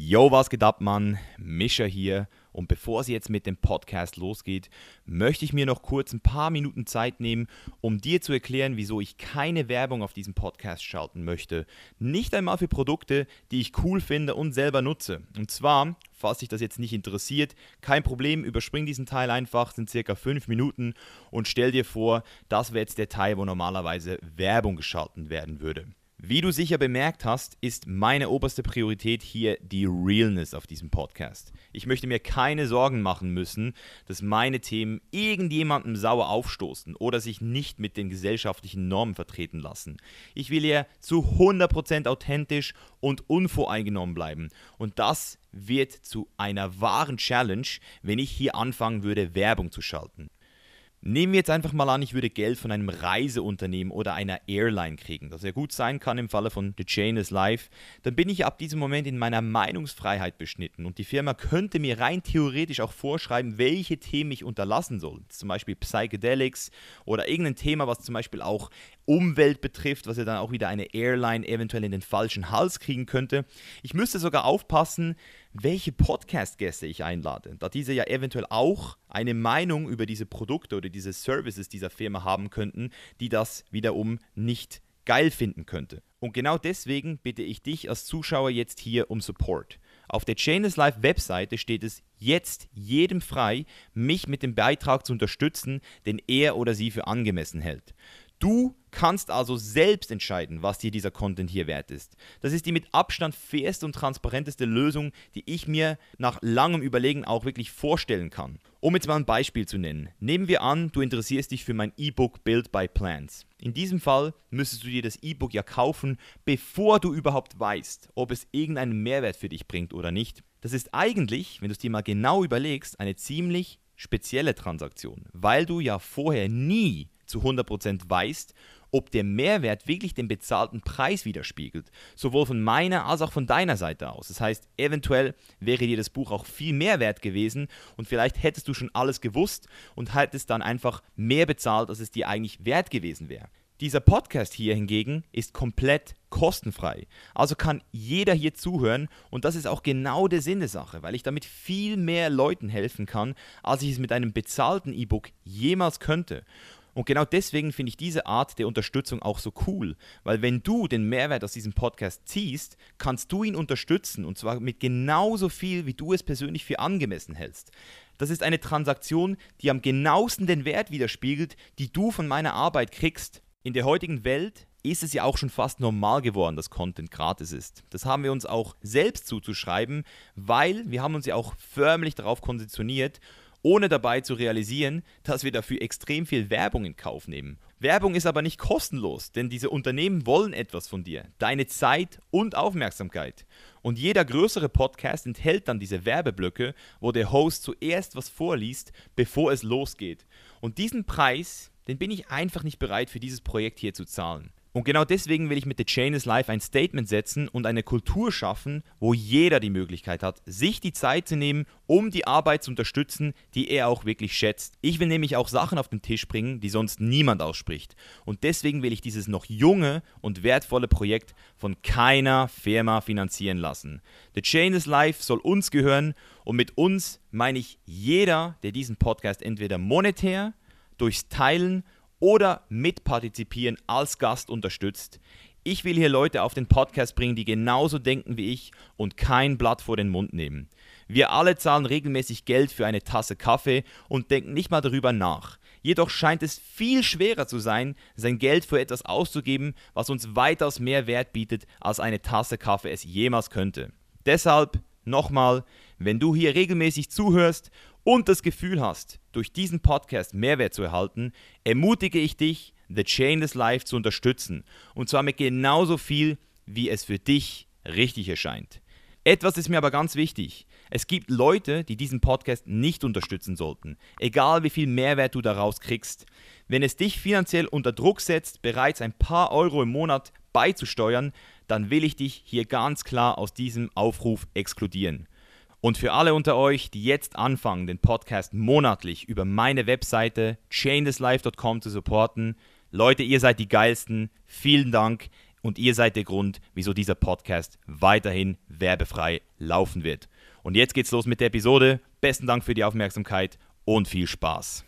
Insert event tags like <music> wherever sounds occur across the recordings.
Yo, was geht ab, Mann? Mischa hier. Und bevor es jetzt mit dem Podcast losgeht, möchte ich mir noch kurz ein paar Minuten Zeit nehmen, um dir zu erklären, wieso ich keine Werbung auf diesem Podcast schalten möchte. Nicht einmal für Produkte, die ich cool finde und selber nutze. Und zwar, falls dich das jetzt nicht interessiert, kein Problem, überspring diesen Teil einfach, sind circa fünf Minuten und stell dir vor, das wäre jetzt der Teil, wo normalerweise Werbung geschalten werden würde. Wie du sicher bemerkt hast, ist meine oberste Priorität hier die Realness auf diesem Podcast. Ich möchte mir keine Sorgen machen müssen, dass meine Themen irgendjemandem sauer aufstoßen oder sich nicht mit den gesellschaftlichen Normen vertreten lassen. Ich will hier zu 100% authentisch und unvoreingenommen bleiben. Und das wird zu einer wahren Challenge, wenn ich hier anfangen würde, Werbung zu schalten. Nehmen wir jetzt einfach mal an, ich würde Geld von einem Reiseunternehmen oder einer Airline kriegen, das ja gut sein kann im Falle von The Chain is Life, dann bin ich ab diesem Moment in meiner Meinungsfreiheit beschnitten und die Firma könnte mir rein theoretisch auch vorschreiben, welche Themen ich unterlassen soll. Zum Beispiel Psychedelics oder irgendein Thema, was zum Beispiel auch Umwelt betrifft, was ja dann auch wieder eine Airline eventuell in den falschen Hals kriegen könnte. Ich müsste sogar aufpassen, welche Podcast-Gäste ich einlade, da diese ja eventuell auch eine Meinung über diese Produkte oder diese Services dieser Firma haben könnten, die das wiederum nicht geil finden könnte. Und genau deswegen bitte ich dich als Zuschauer jetzt hier um Support. Auf der Chainless Live Webseite steht es jetzt jedem frei, mich mit dem Beitrag zu unterstützen, den er oder sie für angemessen hält. Du kannst also selbst entscheiden, was dir dieser Content hier wert ist. Das ist die mit Abstand fairste und transparenteste Lösung, die ich mir nach langem Überlegen auch wirklich vorstellen kann. Um jetzt mal ein Beispiel zu nennen. Nehmen wir an, du interessierst dich für mein E-Book Build by Plans. In diesem Fall müsstest du dir das E-Book ja kaufen, bevor du überhaupt weißt, ob es irgendeinen Mehrwert für dich bringt oder nicht. Das ist eigentlich, wenn du es dir mal genau überlegst, eine ziemlich spezielle Transaktion, weil du ja vorher nie zu 100% weißt, ob der Mehrwert wirklich den bezahlten Preis widerspiegelt, sowohl von meiner als auch von deiner Seite aus. Das heißt, eventuell wäre dir das Buch auch viel mehr wert gewesen und vielleicht hättest du schon alles gewusst und hättest dann einfach mehr bezahlt, als es dir eigentlich wert gewesen wäre. Dieser Podcast hier hingegen ist komplett kostenfrei. Also kann jeder hier zuhören und das ist auch genau der Sinn der Sache, weil ich damit viel mehr Leuten helfen kann, als ich es mit einem bezahlten E-Book jemals könnte. Und genau deswegen finde ich diese Art der Unterstützung auch so cool, weil wenn du den Mehrwert aus diesem Podcast ziehst, kannst du ihn unterstützen und zwar mit genauso viel, wie du es persönlich für angemessen hältst. Das ist eine Transaktion, die am genauesten den Wert widerspiegelt, die du von meiner Arbeit kriegst. In der heutigen Welt ist es ja auch schon fast normal geworden, dass Content gratis ist. Das haben wir uns auch selbst zuzuschreiben, weil wir haben uns ja auch förmlich darauf konditioniert ohne dabei zu realisieren, dass wir dafür extrem viel Werbung in Kauf nehmen. Werbung ist aber nicht kostenlos, denn diese Unternehmen wollen etwas von dir, deine Zeit und Aufmerksamkeit. Und jeder größere Podcast enthält dann diese Werbeblöcke, wo der Host zuerst was vorliest, bevor es losgeht. Und diesen Preis, den bin ich einfach nicht bereit für dieses Projekt hier zu zahlen. Und genau deswegen will ich mit The Chain is Life ein Statement setzen und eine Kultur schaffen, wo jeder die Möglichkeit hat, sich die Zeit zu nehmen, um die Arbeit zu unterstützen, die er auch wirklich schätzt. Ich will nämlich auch Sachen auf den Tisch bringen, die sonst niemand ausspricht. Und deswegen will ich dieses noch junge und wertvolle Projekt von keiner Firma finanzieren lassen. The Chain is Life soll uns gehören und mit uns meine ich jeder, der diesen Podcast entweder monetär, durchs Teilen oder mitpartizipieren als Gast unterstützt. Ich will hier Leute auf den Podcast bringen, die genauso denken wie ich und kein Blatt vor den Mund nehmen. Wir alle zahlen regelmäßig Geld für eine Tasse Kaffee und denken nicht mal darüber nach. Jedoch scheint es viel schwerer zu sein, sein Geld für etwas auszugeben, was uns weitaus mehr Wert bietet, als eine Tasse Kaffee es jemals könnte. Deshalb nochmal, wenn du hier regelmäßig zuhörst und das Gefühl hast, durch diesen Podcast Mehrwert zu erhalten, ermutige ich dich, The Chainless Life zu unterstützen. Und zwar mit genauso viel, wie es für dich richtig erscheint. Etwas ist mir aber ganz wichtig. Es gibt Leute, die diesen Podcast nicht unterstützen sollten, egal wie viel Mehrwert du daraus kriegst. Wenn es dich finanziell unter Druck setzt, bereits ein paar Euro im Monat beizusteuern, dann will ich dich hier ganz klar aus diesem Aufruf exkludieren. Und für alle unter euch, die jetzt anfangen, den Podcast monatlich über meine Webseite chainlesslife.com zu supporten, Leute, ihr seid die geilsten. Vielen Dank. und ihr seid der Grund, wieso dieser Podcast weiterhin werbefrei laufen wird. Und jetzt geht's los mit der Episode. Besten Dank für die Aufmerksamkeit und viel Spaß.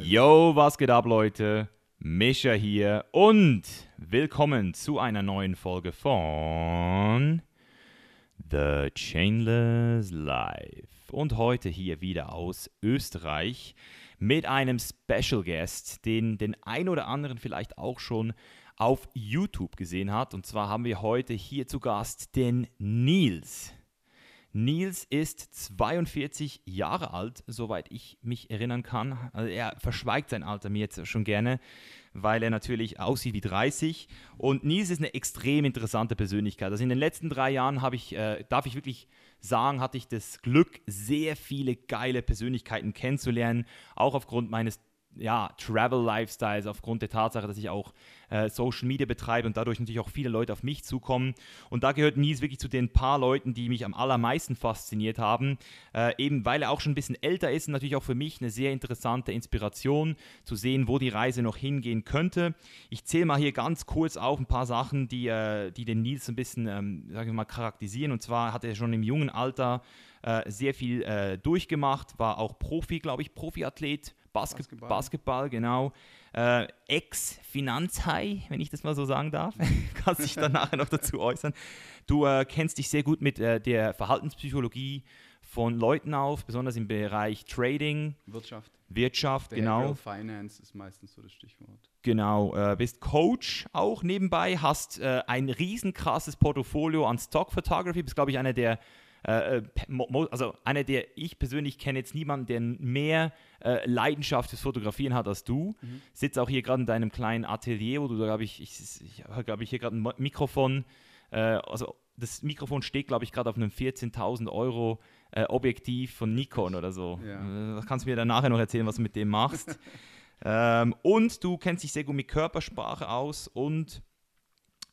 Yo, was geht ab, Leute? Mischa hier und willkommen zu einer neuen Folge von The Chainless Life. Und heute hier wieder aus Österreich mit einem Special Guest, den den ein oder anderen vielleicht auch schon auf YouTube gesehen hat. Und zwar haben wir heute hier zu Gast den Nils. Nils ist 42 Jahre alt, soweit ich mich erinnern kann. Also er verschweigt sein Alter mir jetzt schon gerne, weil er natürlich aussieht wie 30. Und Nils ist eine extrem interessante Persönlichkeit. Also in den letzten drei Jahren habe ich, äh, darf ich wirklich sagen, hatte ich das Glück, sehr viele geile Persönlichkeiten kennenzulernen, auch aufgrund meines ja, Travel-Lifestyles, aufgrund der Tatsache, dass ich auch äh, Social Media betreibe und dadurch natürlich auch viele Leute auf mich zukommen. Und da gehört Nils wirklich zu den paar Leuten, die mich am allermeisten fasziniert haben. Äh, eben weil er auch schon ein bisschen älter ist und natürlich auch für mich eine sehr interessante Inspiration zu sehen, wo die Reise noch hingehen könnte. Ich zähle mal hier ganz kurz auf ein paar Sachen, die, äh, die den Nils ein bisschen, ähm, sagen wir mal, charakterisieren. Und zwar hat er schon im jungen Alter äh, sehr viel äh, durchgemacht, war auch Profi, glaube ich, Profiathlet, Basket Basketball. Basketball, genau. Äh, Ex-Finanzhai, wenn ich das mal so sagen darf. <laughs> <laughs> Kannst dich dann nachher noch dazu äußern. Du äh, kennst dich sehr gut mit äh, der Verhaltenspsychologie von Leuten auf, besonders im Bereich Trading. Wirtschaft. Wirtschaft, genau. Finance ist meistens so das Stichwort. Genau, äh, bist Coach auch nebenbei, hast äh, ein riesenkrasses Portfolio an Stock Photography, bist glaube ich einer der äh, äh also einer der ich persönlich kenne jetzt niemanden, der mehr äh, Leidenschaft fürs Fotografieren hat als du. Mhm. Sitzt auch hier gerade in deinem kleinen Atelier, wo du, glaube ich, ich, ich habe, glaube ich, hier gerade ein Mikrofon. Äh, also das Mikrofon steht, glaube ich, gerade auf einem 14.000 Euro Objektiv von Nikon oder so. Ja. Das kannst du mir dann nachher noch erzählen, was du mit dem machst. <laughs> ähm, und du kennst dich sehr gut mit Körpersprache aus und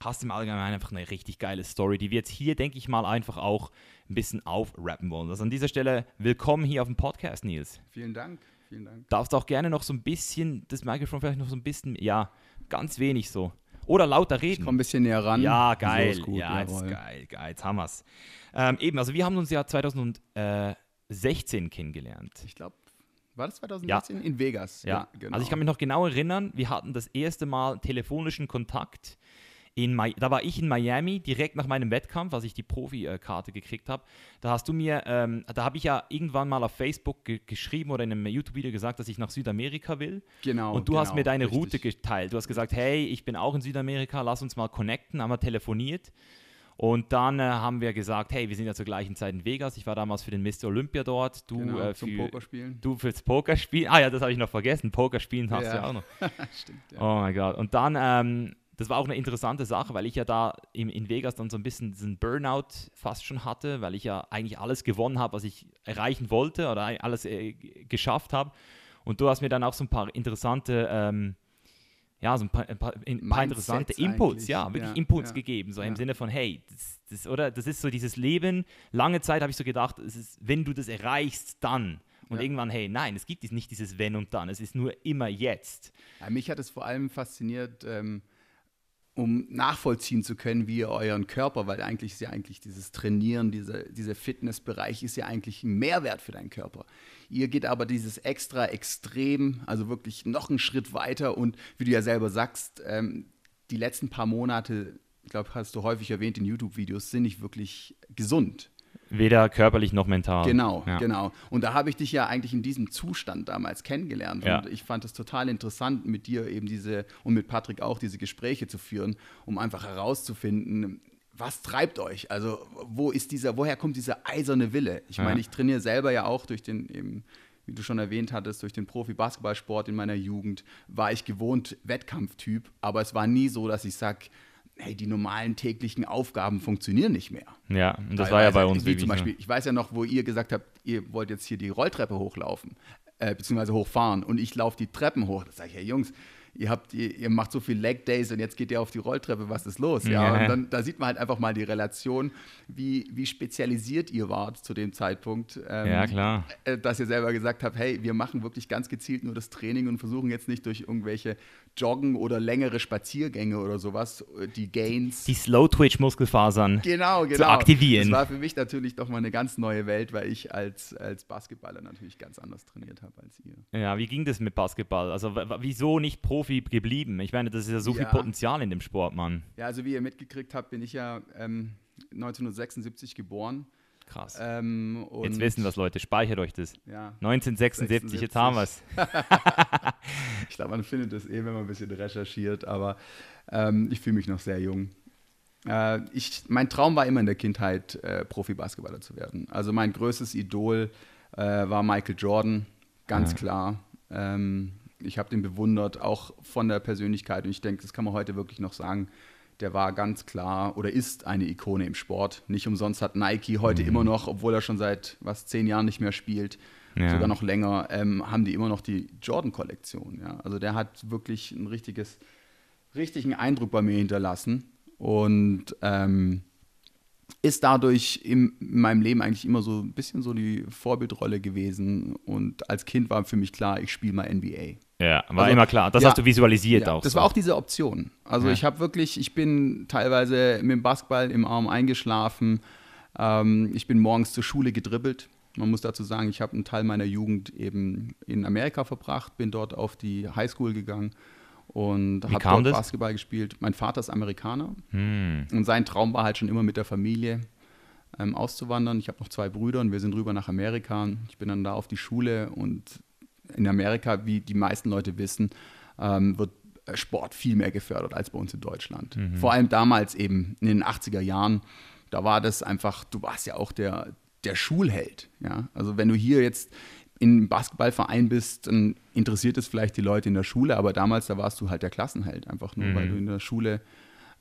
hast im Allgemeinen einfach eine richtig geile Story, die wir jetzt hier, denke ich mal, einfach auch ein bisschen aufrappen wollen. Also an dieser Stelle willkommen hier auf dem Podcast, Nils. Vielen Dank. Vielen Dank. Darfst auch gerne noch so ein bisschen, das Mikrofon vielleicht noch so ein bisschen, ja, ganz wenig so. Oder lauter reden. Ich komm ein bisschen näher ran. Ja, geil. So ja, jetzt ist geil, geil. Jetzt haben wir's. Ähm, eben, also wir haben uns ja 2016 kennengelernt. Ich glaube, war das 2016? Ja. In Vegas. Ja, ja genau. Also ich kann mich noch genau erinnern, wir hatten das erste Mal telefonischen Kontakt in, da war ich in Miami direkt nach meinem Wettkampf, als ich die Profikarte gekriegt habe. Da hast du mir, ähm, da habe ich ja irgendwann mal auf Facebook ge geschrieben oder in einem YouTube-Video gesagt, dass ich nach Südamerika will. Genau. Und du genau, hast mir deine richtig. Route geteilt. Du hast gesagt, hey, ich bin auch in Südamerika, lass uns mal connecten, haben wir telefoniert. Und dann äh, haben wir gesagt, hey, wir sind ja zur gleichen Zeit in Vegas. Ich war damals für den Mr. Olympia dort. Du genau, äh, für, Pokerspielen. Du fürs Pokerspielen. Ah ja, das habe ich noch vergessen. Pokerspielen hast ja. du ja auch noch. <laughs> Stimmt, ja. Oh mein Gott. Und dann ähm, das war auch eine interessante Sache, weil ich ja da in, in Vegas dann so ein bisschen diesen Burnout fast schon hatte, weil ich ja eigentlich alles gewonnen habe, was ich erreichen wollte oder alles äh, geschafft habe. Und du hast mir dann auch so ein paar interessante, ähm, ja, so ein paar, ein paar, ein paar interessante Impuls, ja, wirklich ja, Impuls ja, gegeben, so ja. im Sinne von, hey, das, das, oder, das ist so dieses Leben. Lange Zeit habe ich so gedacht, es ist, wenn du das erreichst, dann. Und irgendwann, hey, nein, es gibt nicht dieses Wenn und Dann, es ist nur immer jetzt. mich hat es vor allem fasziniert, ähm, um nachvollziehen zu können, wie ihr euren Körper, weil eigentlich ist ja eigentlich dieses Trainieren, dieser, dieser Fitnessbereich ist ja eigentlich ein Mehrwert für deinen Körper. Ihr geht aber dieses extra extrem, also wirklich noch einen Schritt weiter und wie du ja selber sagst, ähm, die letzten paar Monate, ich glaube, hast du häufig erwähnt in YouTube-Videos, sind nicht wirklich gesund. Weder körperlich noch mental. Genau, ja. genau. Und da habe ich dich ja eigentlich in diesem Zustand damals kennengelernt. Ja. Und ich fand es total interessant, mit dir eben diese und mit Patrick auch diese Gespräche zu führen, um einfach herauszufinden, was treibt euch? Also, wo ist dieser, woher kommt dieser eiserne Wille? Ich meine, ich trainiere selber ja auch durch den eben wie du schon erwähnt hattest, durch den Profi-Basketballsport in meiner Jugend war ich gewohnt Wettkampftyp, aber es war nie so, dass ich sage, hey, die normalen täglichen Aufgaben funktionieren nicht mehr. Ja, und das Teilweise, war ja bei uns wie zum Beispiel, ich weiß ja noch, wo ihr gesagt habt, ihr wollt jetzt hier die Rolltreppe hochlaufen, äh, beziehungsweise hochfahren und ich laufe die Treppen hoch. Da sage ich, hey Jungs, ihr habt, ihr, ihr, macht so viel Leg Days und jetzt geht ihr auf die Rolltreppe, was ist los? Ja, ja. und dann da sieht man halt einfach mal die Relation, wie, wie spezialisiert ihr wart zu dem Zeitpunkt. Ähm, ja, klar. Äh, dass ihr selber gesagt habt, hey, wir machen wirklich ganz gezielt nur das Training und versuchen jetzt nicht durch irgendwelche Joggen oder längere Spaziergänge oder sowas, die Gains. Die Slow-Twitch-Muskelfasern genau, genau. zu aktivieren. Das war für mich natürlich doch mal eine ganz neue Welt, weil ich als, als Basketballer natürlich ganz anders trainiert habe als ihr. Ja, wie ging das mit Basketball? Also wieso nicht Profi geblieben? Ich meine, das ist ja so ja. viel Potenzial in dem Sport, Mann. Ja, also wie ihr mitgekriegt habt, bin ich ja ähm, 1976 geboren. Krass. Ähm, jetzt wissen was, Leute. Speichert euch das. Ja. 1976, 76. jetzt haben wir es. <laughs> ich glaube, man findet das eh, wenn man ein bisschen recherchiert, aber ähm, ich fühle mich noch sehr jung. Äh, ich, mein Traum war immer in der Kindheit, äh, Profi-Basketballer zu werden. Also mein größtes Idol äh, war Michael Jordan, ganz ja. klar. Ähm, ich habe den bewundert, auch von der Persönlichkeit. Und ich denke, das kann man heute wirklich noch sagen der war ganz klar oder ist eine Ikone im Sport. Nicht umsonst hat Nike heute mhm. immer noch, obwohl er schon seit was zehn Jahren nicht mehr spielt, ja. sogar noch länger, ähm, haben die immer noch die Jordan-Kollektion. Ja? Also der hat wirklich ein richtiges, richtigen Eindruck bei mir hinterlassen und ähm, ist dadurch in meinem Leben eigentlich immer so ein bisschen so die Vorbildrolle gewesen. Und als Kind war für mich klar, ich spiele mal NBA. Ja, war also, immer klar. Das ja, hast du visualisiert ja, auch. Das so. war auch diese Option. Also ja. ich habe wirklich, ich bin teilweise mit dem Basketball im Arm eingeschlafen. Ähm, ich bin morgens zur Schule gedribbelt. Man muss dazu sagen, ich habe einen Teil meiner Jugend eben in Amerika verbracht, bin dort auf die Highschool gegangen und habe dort das? Basketball gespielt. Mein Vater ist Amerikaner hm. und sein Traum war halt schon immer mit der Familie ähm, auszuwandern. Ich habe noch zwei Brüder und wir sind rüber nach Amerika. Ich bin dann da auf die Schule und in Amerika, wie die meisten Leute wissen, ähm, wird Sport viel mehr gefördert als bei uns in Deutschland. Mhm. Vor allem damals eben in den 80er Jahren, da war das einfach, du warst ja auch der, der Schulheld. Ja? Also wenn du hier jetzt in Basketballverein bist, dann interessiert es vielleicht die Leute in der Schule, aber damals, da warst du halt der Klassenheld, einfach nur, mhm. weil du in der Schule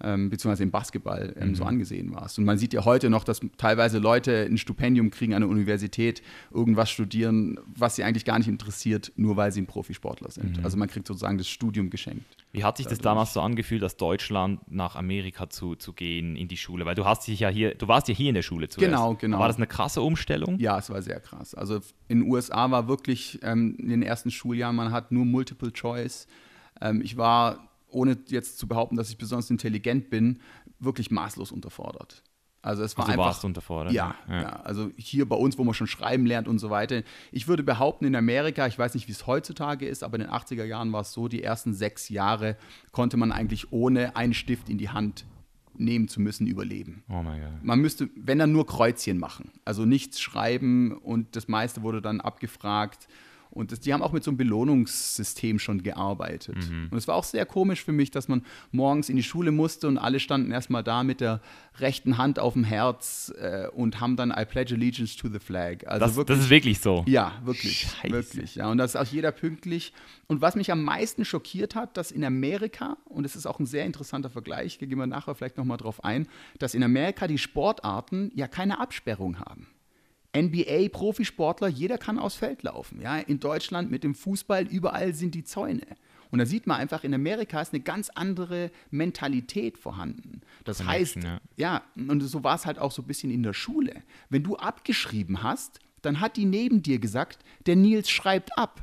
ähm, beziehungsweise im Basketball ähm, mhm. so angesehen warst. Und man sieht ja heute noch, dass teilweise Leute ein Stipendium kriegen an der Universität, irgendwas studieren, was sie eigentlich gar nicht interessiert, nur weil sie ein Profisportler sind. Mhm. Also man kriegt sozusagen das Studium geschenkt. Wie hat sich das damals so angefühlt, aus Deutschland nach Amerika zu, zu gehen in die Schule? Weil du hast dich ja hier, du warst ja hier in der Schule zuerst. Genau, genau. War das eine krasse Umstellung? Ja, es war sehr krass. Also in den USA war wirklich ähm, in den ersten Schuljahren, man hat nur Multiple Choice. Ähm, ich war ohne jetzt zu behaupten, dass ich besonders intelligent bin, wirklich maßlos unterfordert. Also es war also einfach. Unterfordert. Ja, ja, ja. Also hier bei uns, wo man schon schreiben lernt und so weiter. Ich würde behaupten, in Amerika, ich weiß nicht, wie es heutzutage ist, aber in den 80er Jahren war es so, die ersten sechs Jahre konnte man eigentlich ohne einen Stift in die Hand nehmen zu müssen, überleben. Oh mein Gott. Man müsste, wenn dann nur Kreuzchen machen. Also nichts schreiben und das meiste wurde dann abgefragt und das, die haben auch mit so einem Belohnungssystem schon gearbeitet. Mhm. Und es war auch sehr komisch für mich, dass man morgens in die Schule musste und alle standen erstmal da mit der rechten Hand auf dem Herz äh, und haben dann I pledge allegiance to the flag. Also das, wirklich, das ist wirklich so. Ja, wirklich. Scheiße. Wirklich. Ja. Und das ist auch jeder pünktlich. Und was mich am meisten schockiert hat, dass in Amerika, und es ist auch ein sehr interessanter Vergleich, da gehen wir nachher vielleicht nochmal drauf ein, dass in Amerika die Sportarten ja keine Absperrung haben. NBA-Profisportler, jeder kann aufs Feld laufen. Ja? In Deutschland mit dem Fußball, überall sind die Zäune. Und da sieht man einfach, in Amerika ist eine ganz andere Mentalität vorhanden. Das Connection, heißt, ja. ja, und so war es halt auch so ein bisschen in der Schule. Wenn du abgeschrieben hast, dann hat die neben dir gesagt, der Nils schreibt ab.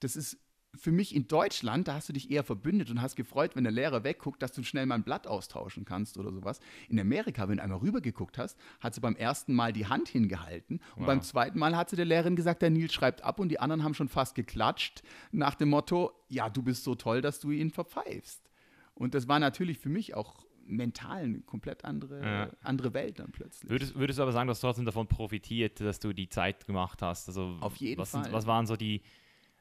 Das ist für mich in Deutschland, da hast du dich eher verbündet und hast gefreut, wenn der Lehrer wegguckt, dass du schnell mal ein Blatt austauschen kannst oder sowas. In Amerika, wenn du einmal rübergeguckt hast, hat sie beim ersten Mal die Hand hingehalten und wow. beim zweiten Mal hat sie der Lehrerin gesagt, der Nils schreibt ab und die anderen haben schon fast geklatscht nach dem Motto, ja, du bist so toll, dass du ihn verpfeifst. Und das war natürlich für mich auch mental eine komplett andere, ja. andere Welt dann plötzlich. Würdest, würdest du aber sagen, dass du trotzdem davon profitiert, dass du die Zeit gemacht hast? Also, Auf jeden was, Fall. was waren so die,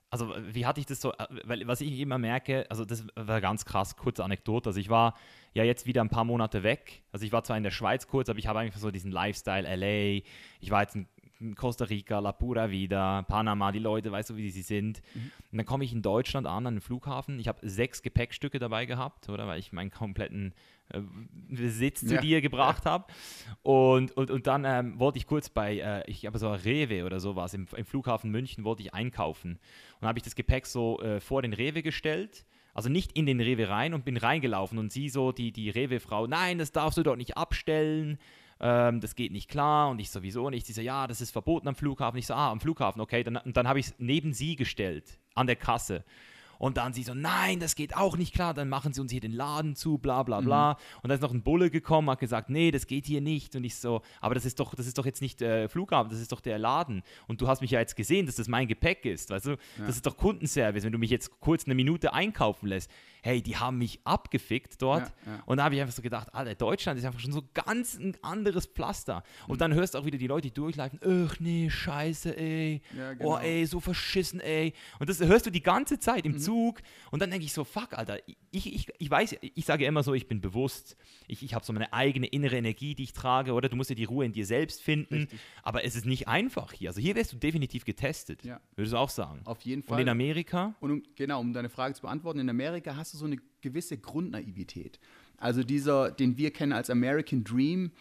also wie hatte ich das so, äh, weil was ich immer merke, also das war ganz krass, kurze Anekdote, also ich war ja jetzt wieder ein paar Monate weg, also ich war zwar in der Schweiz kurz, aber ich habe einfach so diesen Lifestyle, LA, ich war jetzt in Costa Rica, La Pura Vida, Panama, die Leute, weißt du, wie sie sind. Mhm. Und dann komme ich in Deutschland an, an den Flughafen. Ich habe sechs Gepäckstücke dabei gehabt, oder? Weil ich meinen kompletten äh, Besitz zu ja. dir gebracht habe. Und, und, und dann ähm, wollte ich kurz bei, äh, ich habe so Rewe oder sowas, im, im Flughafen München wollte ich einkaufen. Und habe ich das Gepäck so äh, vor den Rewe gestellt also nicht in den Rewe rein und bin reingelaufen und sie so, die, die Rewe-Frau, nein, das darfst du dort nicht abstellen ähm, das geht nicht klar und ich sowieso nicht. Sie so, ja, das ist verboten am Flughafen. Ich so, ah, am Flughafen, okay. Dann, dann habe ich es neben sie gestellt, an der Kasse. Und dann sie so, nein, das geht auch nicht klar, dann machen sie uns hier den Laden zu, bla bla bla. Mhm. Und dann ist noch ein Bulle gekommen, hat gesagt, nee, das geht hier nicht. Und ich so, aber das ist doch, das ist doch jetzt nicht der äh, Flughafen, das ist doch der Laden. Und du hast mich ja jetzt gesehen, dass das mein Gepäck ist, weißt du? Ja. Das ist doch Kundenservice, wenn du mich jetzt kurz eine Minute einkaufen lässt hey, die haben mich abgefickt dort. Ja, ja. Und da habe ich einfach so gedacht, Alter, Deutschland ist einfach schon so ganz ein anderes Pflaster. Und mhm. dann hörst du auch wieder die Leute, die durchlaufen, ach nee, scheiße, ey. Ja, oh, genau. Oh, ey, so verschissen, ey. Und das hörst du die ganze Zeit im mhm. Zug. Und dann denke ich so, fuck, Alter, ich, ich, ich weiß, ich sage immer so, ich bin bewusst. Ich, ich habe so meine eigene innere Energie, die ich trage, oder? Du musst ja die Ruhe in dir selbst finden. Richtig. Aber es ist nicht einfach hier. Also hier wirst du definitiv getestet, würdest du auch sagen. Auf jeden Fall. Und in Amerika? Und um, genau, um deine Frage zu beantworten, in Amerika hast du so eine gewisse Grundnaivität. Also dieser, den wir kennen als American Dream,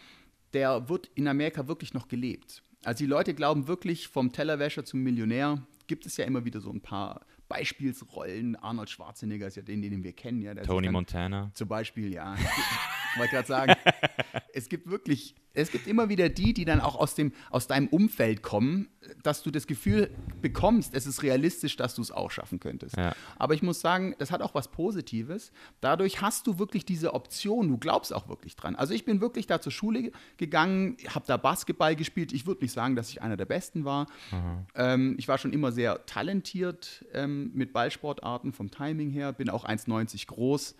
der wird in Amerika wirklich noch gelebt. Also die Leute glauben wirklich, vom Tellerwäscher zum Millionär gibt es ja immer wieder so ein paar Beispielsrollen. Arnold Schwarzenegger ist ja den, den wir kennen. Ja, Tony Montana. Zum Beispiel, ja. wollte gerade sagen, <laughs> es gibt wirklich, es gibt immer wieder die, die dann auch aus, dem, aus deinem Umfeld kommen, dass du das Gefühl bekommst, es ist realistisch, dass du es auch schaffen könntest. Ja. Aber ich muss sagen, das hat auch was Positives. Dadurch hast du wirklich diese Option, du glaubst auch wirklich dran. Also ich bin wirklich da zur Schule gegangen, habe da Basketball gespielt. Ich würde nicht sagen, dass ich einer der Besten war. Ähm, ich war schon immer sehr talentiert ähm, mit Ballsportarten vom Timing her, bin auch 1,90 groß.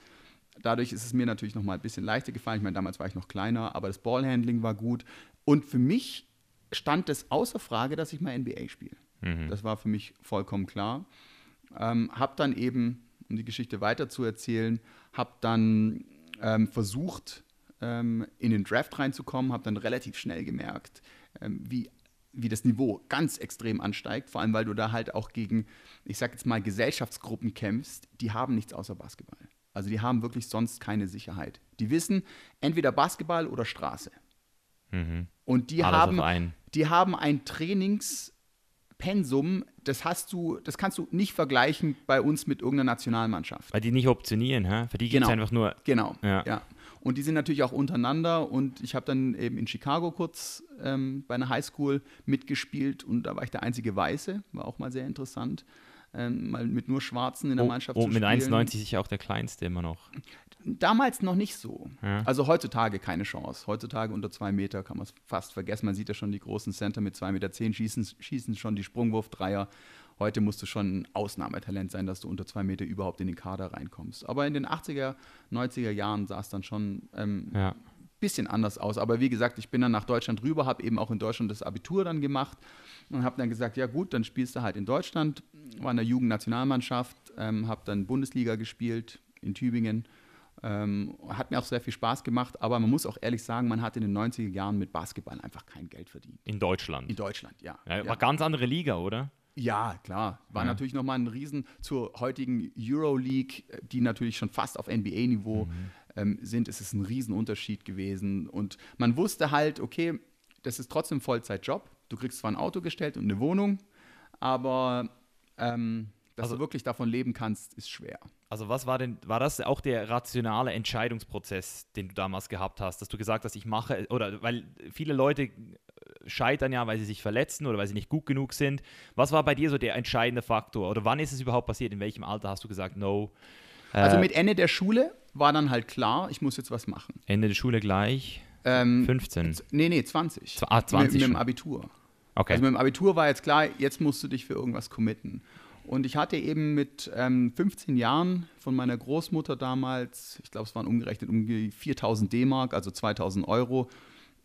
Dadurch ist es mir natürlich noch mal ein bisschen leichter gefallen. Ich meine, damals war ich noch kleiner, aber das Ballhandling war gut. Und für mich stand es außer Frage, dass ich mal NBA spiele. Mhm. Das war für mich vollkommen klar. Ähm, habe dann eben, um die Geschichte weiter zu erzählen, habe dann ähm, versucht, ähm, in den Draft reinzukommen, habe dann relativ schnell gemerkt, ähm, wie wie das Niveau ganz extrem ansteigt, vor allem weil du da halt auch gegen, ich sag jetzt mal, Gesellschaftsgruppen kämpfst, die haben nichts außer Basketball. Also die haben wirklich sonst keine Sicherheit. Die wissen entweder Basketball oder Straße. Mhm. Und die haben, die haben ein Trainingspensum, das hast du, das kannst du nicht vergleichen bei uns mit irgendeiner Nationalmannschaft. Weil die nicht optionieren, hä? Für die gibt es genau. einfach nur. Genau. Ja. ja. Und die sind natürlich auch untereinander und ich habe dann eben in Chicago kurz ähm, bei einer Highschool mitgespielt und da war ich der einzige Weiße, war auch mal sehr interessant ähm, mal mit nur Schwarzen in der oh, Mannschaft oh, zu spielen. mit 1,90 sicher auch der kleinste immer noch. Damals noch nicht so. Ja. Also heutzutage keine Chance. Heutzutage unter zwei Meter kann man es fast vergessen. Man sieht ja schon die großen Center mit zwei Meter zehn schießen, schießen schon die Sprungwurf-Dreier. Heute musst du schon ein Ausnahmetalent sein, dass du unter zwei Meter überhaupt in den Kader reinkommst. Aber in den 80er, 90er Jahren sah es dann schon ähm, ja. Bisschen anders aus. Aber wie gesagt, ich bin dann nach Deutschland rüber, habe eben auch in Deutschland das Abitur dann gemacht und habe dann gesagt, ja gut, dann spielst du halt in Deutschland war in der Jugendnationalmannschaft, ähm, habe dann Bundesliga gespielt in Tübingen. Ähm, hat mir auch sehr viel Spaß gemacht, aber man muss auch ehrlich sagen, man hat in den 90er Jahren mit Basketball einfach kein Geld verdient. In Deutschland? In Deutschland, ja. ja war ja. ganz andere Liga, oder? Ja, klar. War ja. natürlich nochmal ein Riesen zur heutigen Euroleague, die natürlich schon fast auf NBA-Niveau mhm. Ähm, sind. Es ist ein Riesenunterschied gewesen. Und man wusste halt, okay, das ist trotzdem Vollzeitjob. Du kriegst zwar ein Auto gestellt und eine Wohnung, aber ähm, dass also, du wirklich davon leben kannst, ist schwer. Also was war denn, war das auch der rationale Entscheidungsprozess, den du damals gehabt hast, dass du gesagt hast, ich mache, oder weil viele Leute scheitern ja, weil sie sich verletzen oder weil sie nicht gut genug sind. Was war bei dir so der entscheidende Faktor? Oder wann ist es überhaupt passiert? In welchem Alter hast du gesagt, no? Also äh, mit Ende der Schule war dann halt klar, ich muss jetzt was machen. Ende der Schule gleich? Ähm, 15? Nee, nee, 20. Ah, 20 mit, mit dem Abitur. Okay. Also mit dem Abitur war jetzt klar, jetzt musst du dich für irgendwas committen. Und ich hatte eben mit ähm, 15 Jahren von meiner Großmutter damals, ich glaube, es waren umgerechnet um 4000 D-Mark, also 2000 Euro,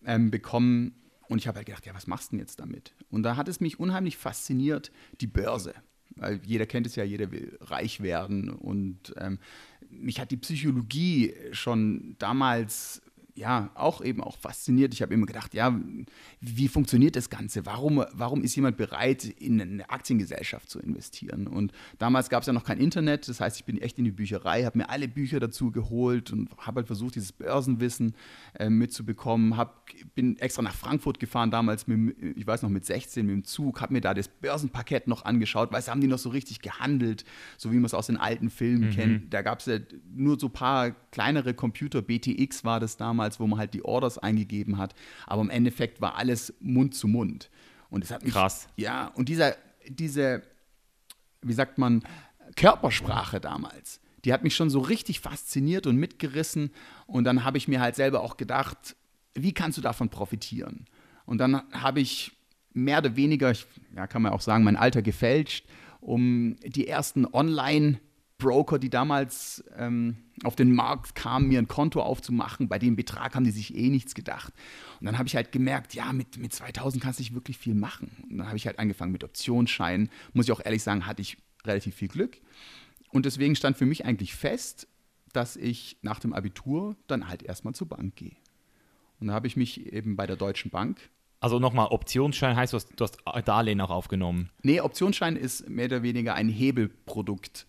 ähm, bekommen. Und ich habe halt gedacht, ja, was machst du denn jetzt damit? Und da hat es mich unheimlich fasziniert, die Börse. Weil jeder kennt es ja, jeder will reich werden. Und ähm, mich hat die Psychologie schon damals ja, auch eben auch fasziniert. Ich habe immer gedacht, ja, wie funktioniert das Ganze? Warum, warum ist jemand bereit, in eine Aktiengesellschaft zu investieren? Und damals gab es ja noch kein Internet, das heißt, ich bin echt in die Bücherei, habe mir alle Bücher dazu geholt und habe halt versucht, dieses Börsenwissen äh, mitzubekommen. Hab, bin extra nach Frankfurt gefahren, damals, mit, ich weiß noch, mit 16 mit dem Zug, habe mir da das Börsenpaket noch angeschaut, weil haben die noch so richtig gehandelt, so wie man es aus den alten Filmen mhm. kennt. Da gab es ja nur so ein paar kleinere Computer, BTX war das damals damals, wo man halt die Orders eingegeben hat. Aber im Endeffekt war alles Mund zu Mund. Und es hat mich, Krass. Ja, und dieser, diese, wie sagt man, Körpersprache damals, die hat mich schon so richtig fasziniert und mitgerissen. Und dann habe ich mir halt selber auch gedacht, wie kannst du davon profitieren? Und dann habe ich mehr oder weniger, ich, ja, kann man auch sagen, mein Alter gefälscht, um die ersten Online- Broker, die damals ähm, auf den Markt kamen, mir ein Konto aufzumachen. Bei dem Betrag haben die sich eh nichts gedacht. Und dann habe ich halt gemerkt, ja, mit, mit 2000 kannst du nicht wirklich viel machen. Und dann habe ich halt angefangen mit Optionsscheinen. Muss ich auch ehrlich sagen, hatte ich relativ viel Glück. Und deswegen stand für mich eigentlich fest, dass ich nach dem Abitur dann halt erstmal zur Bank gehe. Und da habe ich mich eben bei der Deutschen Bank also nochmal, Optionsschein heißt, du hast, du hast Darlehen auch aufgenommen. Nee, Optionsschein ist mehr oder weniger ein Hebelprodukt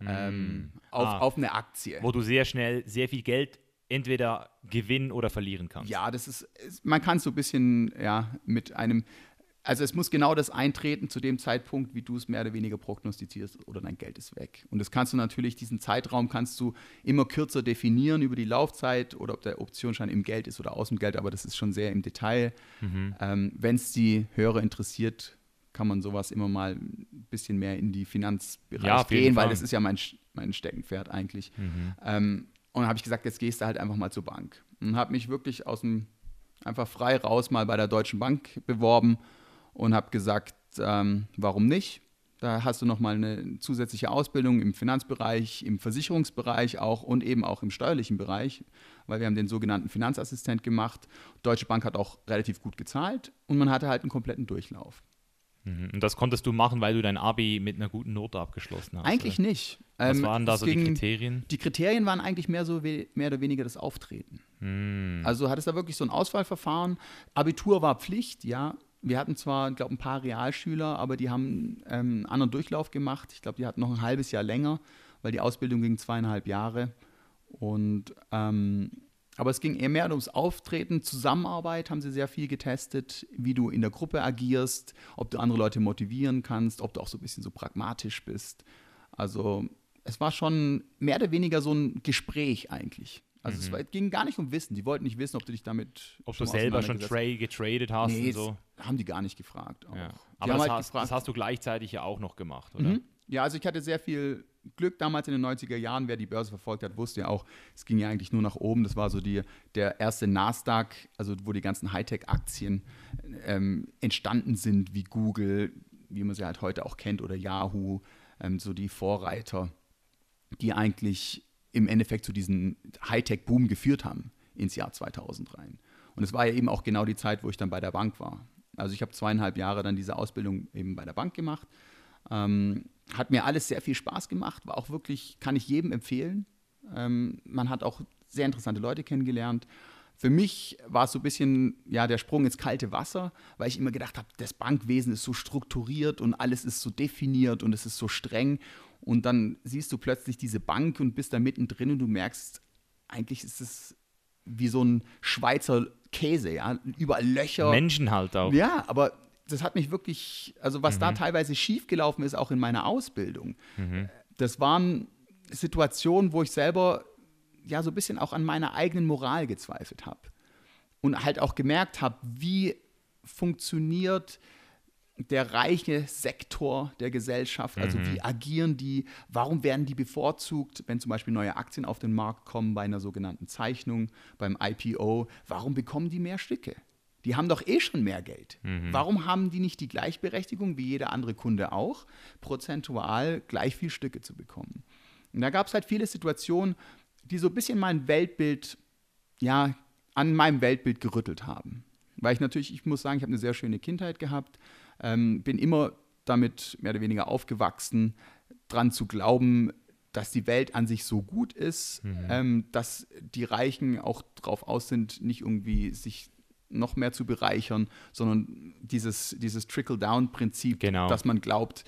ähm, mm. auf, ah, auf eine Aktie. Wo du sehr schnell sehr viel Geld entweder gewinnen oder verlieren kannst. Ja, das ist, man kann so ein bisschen, ja, mit einem, also es muss genau das eintreten zu dem Zeitpunkt, wie du es mehr oder weniger prognostizierst oder dein Geld ist weg. Und das kannst du natürlich, diesen Zeitraum kannst du immer kürzer definieren über die Laufzeit oder ob der Optionsschein im Geld ist oder aus dem Geld, aber das ist schon sehr im Detail. Mhm. Ähm, Wenn es die Hörer interessiert, kann man sowas immer mal ein bisschen mehr in die Finanzbereich ja, gehen, weil das ist ja mein, mein Steckenpferd eigentlich. Mhm. Ähm, und dann habe ich gesagt, jetzt gehst du halt einfach mal zur Bank. Und habe mich wirklich aus dem, einfach frei raus mal bei der Deutschen Bank beworben und habe gesagt, ähm, warum nicht? Da hast du nochmal eine zusätzliche Ausbildung im Finanzbereich, im Versicherungsbereich auch und eben auch im steuerlichen Bereich, weil wir haben den sogenannten Finanzassistent gemacht. Deutsche Bank hat auch relativ gut gezahlt und man hatte halt einen kompletten Durchlauf. Mhm. Und das konntest du machen, weil du dein Abi mit einer guten Note abgeschlossen hast? Eigentlich oder? nicht. Was ähm, waren da so ging, die Kriterien? Die Kriterien waren eigentlich mehr so mehr oder weniger das Auftreten. Hm. Also hattest da wirklich so ein Auswahlverfahren. Abitur war Pflicht, ja. Wir hatten zwar, glaube ein paar Realschüler, aber die haben ähm, einen anderen Durchlauf gemacht. Ich glaube, die hatten noch ein halbes Jahr länger, weil die Ausbildung ging zweieinhalb Jahre. Und ähm, aber es ging eher mehr ums Auftreten, Zusammenarbeit haben sie sehr viel getestet, wie du in der Gruppe agierst, ob du andere Leute motivieren kannst, ob du auch so ein bisschen so pragmatisch bist. Also es war schon mehr oder weniger so ein Gespräch eigentlich. Also mhm. es war, ging gar nicht um Wissen. Die wollten nicht wissen, ob du dich damit. Ob du selber schon tra getradet hast nee, und so. Haben die gar nicht gefragt. Ja. Aber das, halt hast, gefragt, das, hast, du gleichzeitig ja auch noch gemacht, oder? Mhm. Ja, also ich hatte sehr viel Glück damals in den 90er Jahren. Wer die Börse verfolgt hat, wusste ja auch, es ging ja eigentlich nur nach oben. Das war so die, der erste Nasdaq, also wo die ganzen Hightech-Aktien ähm, entstanden sind, wie Google, wie man sie halt heute auch kennt, oder Yahoo, ähm, so die Vorreiter, die eigentlich im Endeffekt zu diesem Hightech-Boom geführt haben ins Jahr 2000 rein. Und es war ja eben auch genau die Zeit, wo ich dann bei der Bank war. Also ich habe zweieinhalb Jahre dann diese Ausbildung eben bei der Bank gemacht ähm, hat mir alles sehr viel Spaß gemacht, war auch wirklich, kann ich jedem empfehlen. Ähm, man hat auch sehr interessante Leute kennengelernt. Für mich war es so ein bisschen ja, der Sprung ins kalte Wasser, weil ich immer gedacht habe, das Bankwesen ist so strukturiert und alles ist so definiert und es ist so streng. Und dann siehst du plötzlich diese Bank und bist da mittendrin und du merkst, eigentlich ist es wie so ein Schweizer Käse, ja, überall Löcher. Menschen halt auch. Ja, aber das hat mich wirklich, also was mhm. da teilweise schiefgelaufen ist, auch in meiner Ausbildung, mhm. das waren Situationen, wo ich selber ja so ein bisschen auch an meiner eigenen Moral gezweifelt habe. Und halt auch gemerkt habe, wie funktioniert der reiche Sektor der Gesellschaft, also mhm. wie agieren die, warum werden die bevorzugt, wenn zum Beispiel neue Aktien auf den Markt kommen bei einer sogenannten Zeichnung, beim IPO, warum bekommen die mehr Stücke? Die haben doch eh schon mehr Geld. Mhm. Warum haben die nicht die Gleichberechtigung, wie jeder andere Kunde auch, prozentual gleich viel Stücke zu bekommen? Und da gab es halt viele Situationen, die so ein bisschen mein Weltbild, ja, an meinem Weltbild gerüttelt haben. Weil ich natürlich, ich muss sagen, ich habe eine sehr schöne Kindheit gehabt, ähm, bin immer damit mehr oder weniger aufgewachsen, dran zu glauben, dass die Welt an sich so gut ist, mhm. ähm, dass die Reichen auch darauf aus sind, nicht irgendwie sich noch mehr zu bereichern, sondern dieses, dieses Trickle-Down-Prinzip, genau. dass man glaubt,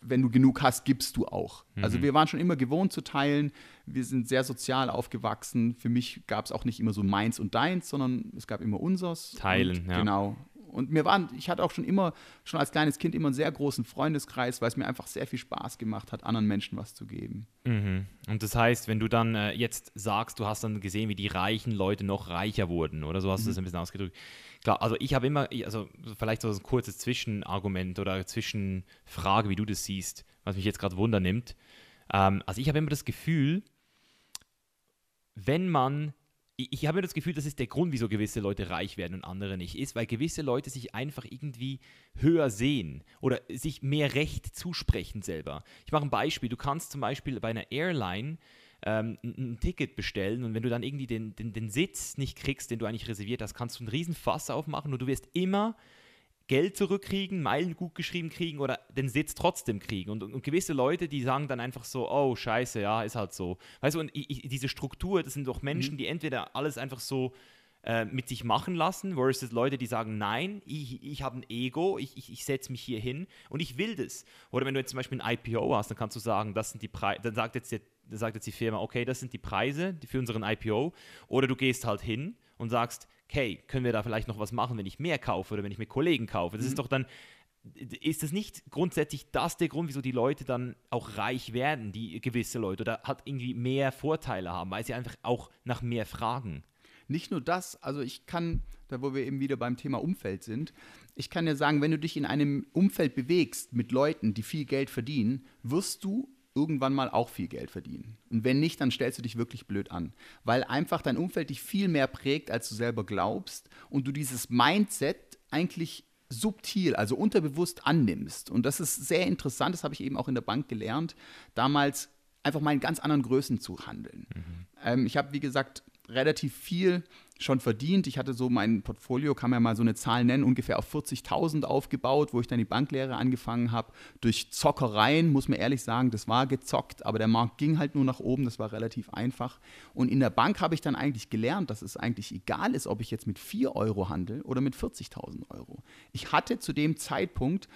wenn du genug hast, gibst du auch. Also mhm. Also wir waren schon immer gewohnt zu teilen, wir sind sehr sozial aufgewachsen. Für mich gab es auch nicht immer so meins und deins, sondern es gab immer unseres. Teilen, und, ja. Genau. Und mir waren, ich hatte auch schon immer, schon als kleines Kind immer einen sehr großen Freundeskreis, weil es mir einfach sehr viel Spaß gemacht hat, anderen Menschen was zu geben. Mhm. Und das heißt, wenn du dann äh, jetzt sagst, du hast dann gesehen, wie die reichen Leute noch reicher wurden, oder so hast mhm. du das ein bisschen ausgedrückt. Klar, also ich habe immer, also vielleicht so ein kurzes Zwischenargument oder Zwischenfrage, wie du das siehst. was mich jetzt gerade Wunder nimmt. Ähm, also ich habe immer das Gefühl, wenn man ich, habe das Gefühl, das ist der Grund, wieso gewisse Leute reich werden und andere nicht, ist, weil gewisse Leute sich einfach irgendwie höher sehen oder sich mehr Recht zusprechen selber. Ich mache ein Beispiel. Du kannst zum Beispiel bei einer Airline ähm, ein, ein, Ticket bestellen und wenn du dann irgendwie den, den, den Sitz nicht kriegst, den du eigentlich reserviert hast, kannst du einen riesen Fass aufmachen und du wirst immer Geld zurückkriegen, Meilen gut geschrieben kriegen oder den Sitz trotzdem kriegen. Und, und, gewisse Leute, die sagen dann einfach so, oh, scheiße, ja, ist halt so. Weißt du, und ich, diese Struktur, das sind doch Menschen, mhm. die entweder alles einfach so äh, mit sich machen lassen, versus Leute, die sagen, nein, ich, ich habe ein Ego, ich, ich, ich setze mich hier hin und ich will das. Oder wenn du jetzt zum Beispiel ein IPO hast, dann kannst du sagen, das sind die Preise, dann sagt jetzt, der, sagt jetzt die Firma, okay, das sind die Preise für unseren IPO. Oder du gehst halt hin und sagst, hey, können wir da vielleicht noch was machen, wenn ich mehr kaufe oder wenn ich mit Kollegen kaufe? Das mhm. ist doch dann, ist das nicht grundsätzlich das der Grund, wieso die Leute dann auch reich werden, die gewisse Leute, oder hat irgendwie mehr Vorteile haben, weil sie einfach auch nach mehr fragen? Nicht nur das, also ich kann, da wo wir eben wieder beim Thema Umfeld sind, ich kann dir sagen, wenn du dich in einem Umfeld bewegst mit Leuten, die viel Geld verdienen, wirst du irgendwann mal auch viel Geld verdienen. Und wenn nicht, dann stellst du dich wirklich blöd an, weil einfach dein Umfeld dich viel mehr prägt, als du selber glaubst und du dieses Mindset eigentlich subtil, also unterbewusst annimmst. Und das ist sehr interessant, das habe ich eben auch in der Bank gelernt, damals einfach mal in ganz anderen Größen zu handeln. Mhm. Ähm, ich habe, wie gesagt, relativ viel schon verdient. Ich hatte so mein Portfolio, kann man ja mal so eine Zahl nennen, ungefähr auf 40.000 aufgebaut, wo ich dann die Banklehre angefangen habe. Durch Zockereien, muss man ehrlich sagen, das war gezockt, aber der Markt ging halt nur nach oben, das war relativ einfach. Und in der Bank habe ich dann eigentlich gelernt, dass es eigentlich egal ist, ob ich jetzt mit 4 Euro handle oder mit 40.000 Euro. Ich hatte zu dem Zeitpunkt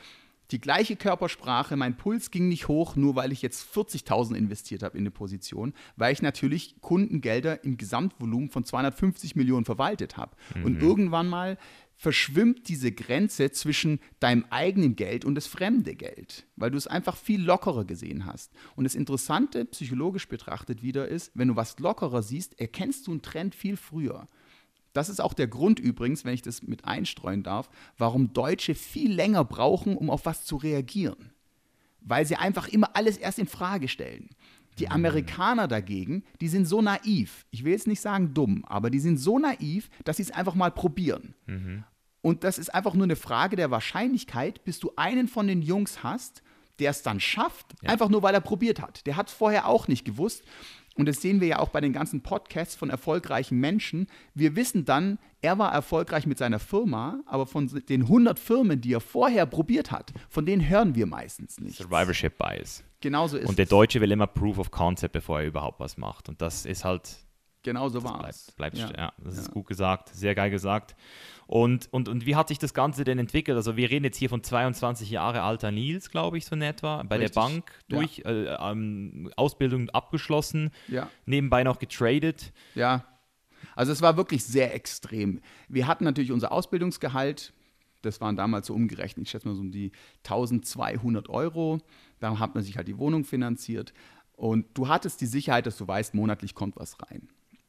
die gleiche Körpersprache, mein Puls ging nicht hoch, nur weil ich jetzt 40.000 investiert habe in eine Position, weil ich natürlich Kundengelder im Gesamtvolumen von 250 Millionen verwaltet habe. Mhm. Und irgendwann mal verschwimmt diese Grenze zwischen deinem eigenen Geld und das fremde Geld, weil du es einfach viel lockerer gesehen hast. Und das Interessante, psychologisch betrachtet wieder, ist, wenn du was lockerer siehst, erkennst du einen Trend viel früher. Das ist auch der Grund übrigens, wenn ich das mit einstreuen darf, warum Deutsche viel länger brauchen, um auf was zu reagieren. Weil sie einfach immer alles erst in Frage stellen. Die mhm. Amerikaner dagegen, die sind so naiv. Ich will jetzt nicht sagen dumm, aber die sind so naiv, dass sie es einfach mal probieren. Mhm. Und das ist einfach nur eine Frage der Wahrscheinlichkeit, bis du einen von den Jungs hast, der es dann schafft, ja. einfach nur weil er probiert hat. Der hat es vorher auch nicht gewusst. Und das sehen wir ja auch bei den ganzen Podcasts von erfolgreichen Menschen. Wir wissen dann, er war erfolgreich mit seiner Firma, aber von den 100 Firmen, die er vorher probiert hat, von denen hören wir meistens nicht. Survivorship Bias. Genauso ist Und der Deutsche will immer Proof of Concept, bevor er überhaupt was macht. Und das ist halt. Genau so war es. Bleibt, bleibt ja. ja. das ja. ist gut gesagt, sehr geil gesagt. Und, und, und wie hat sich das Ganze denn entwickelt? Also wir reden jetzt hier von 22 Jahre alter Nils, glaube ich, so in etwa, bei Richtig. der Bank durch, ja. äh, ähm, Ausbildung abgeschlossen, ja. nebenbei noch getradet. Ja, also es war wirklich sehr extrem. Wir hatten natürlich unser Ausbildungsgehalt, das waren damals so umgerechnet, ich schätze mal so um die 1200 Euro. Da hat man sich halt die Wohnung finanziert. Und du hattest die Sicherheit, dass du weißt, monatlich kommt was rein.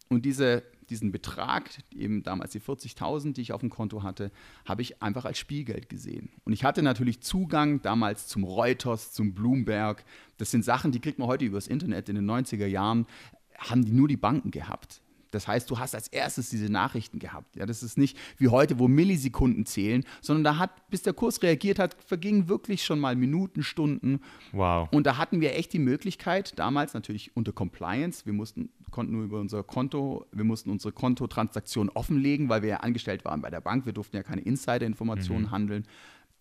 Und diese diesen Betrag, eben damals die 40.000, die ich auf dem Konto hatte, habe ich einfach als Spielgeld gesehen. Und ich hatte natürlich Zugang damals zum Reuters, zum Bloomberg. Das sind Sachen, die kriegt man heute übers Internet. In den 90er Jahren haben die nur die Banken gehabt. Das heißt, du hast als erstes diese Nachrichten gehabt. Ja, das ist nicht wie heute, wo Millisekunden zählen, sondern da hat, bis der Kurs reagiert hat, vergingen wirklich schon mal Minuten, Stunden. Wow. Und da hatten wir echt die Möglichkeit, damals natürlich unter Compliance, wir mussten, konnten nur über unser Konto, wir mussten unsere Kontotransaktion offenlegen, weil wir ja angestellt waren bei der Bank, wir durften ja keine Insider-Informationen mhm. handeln,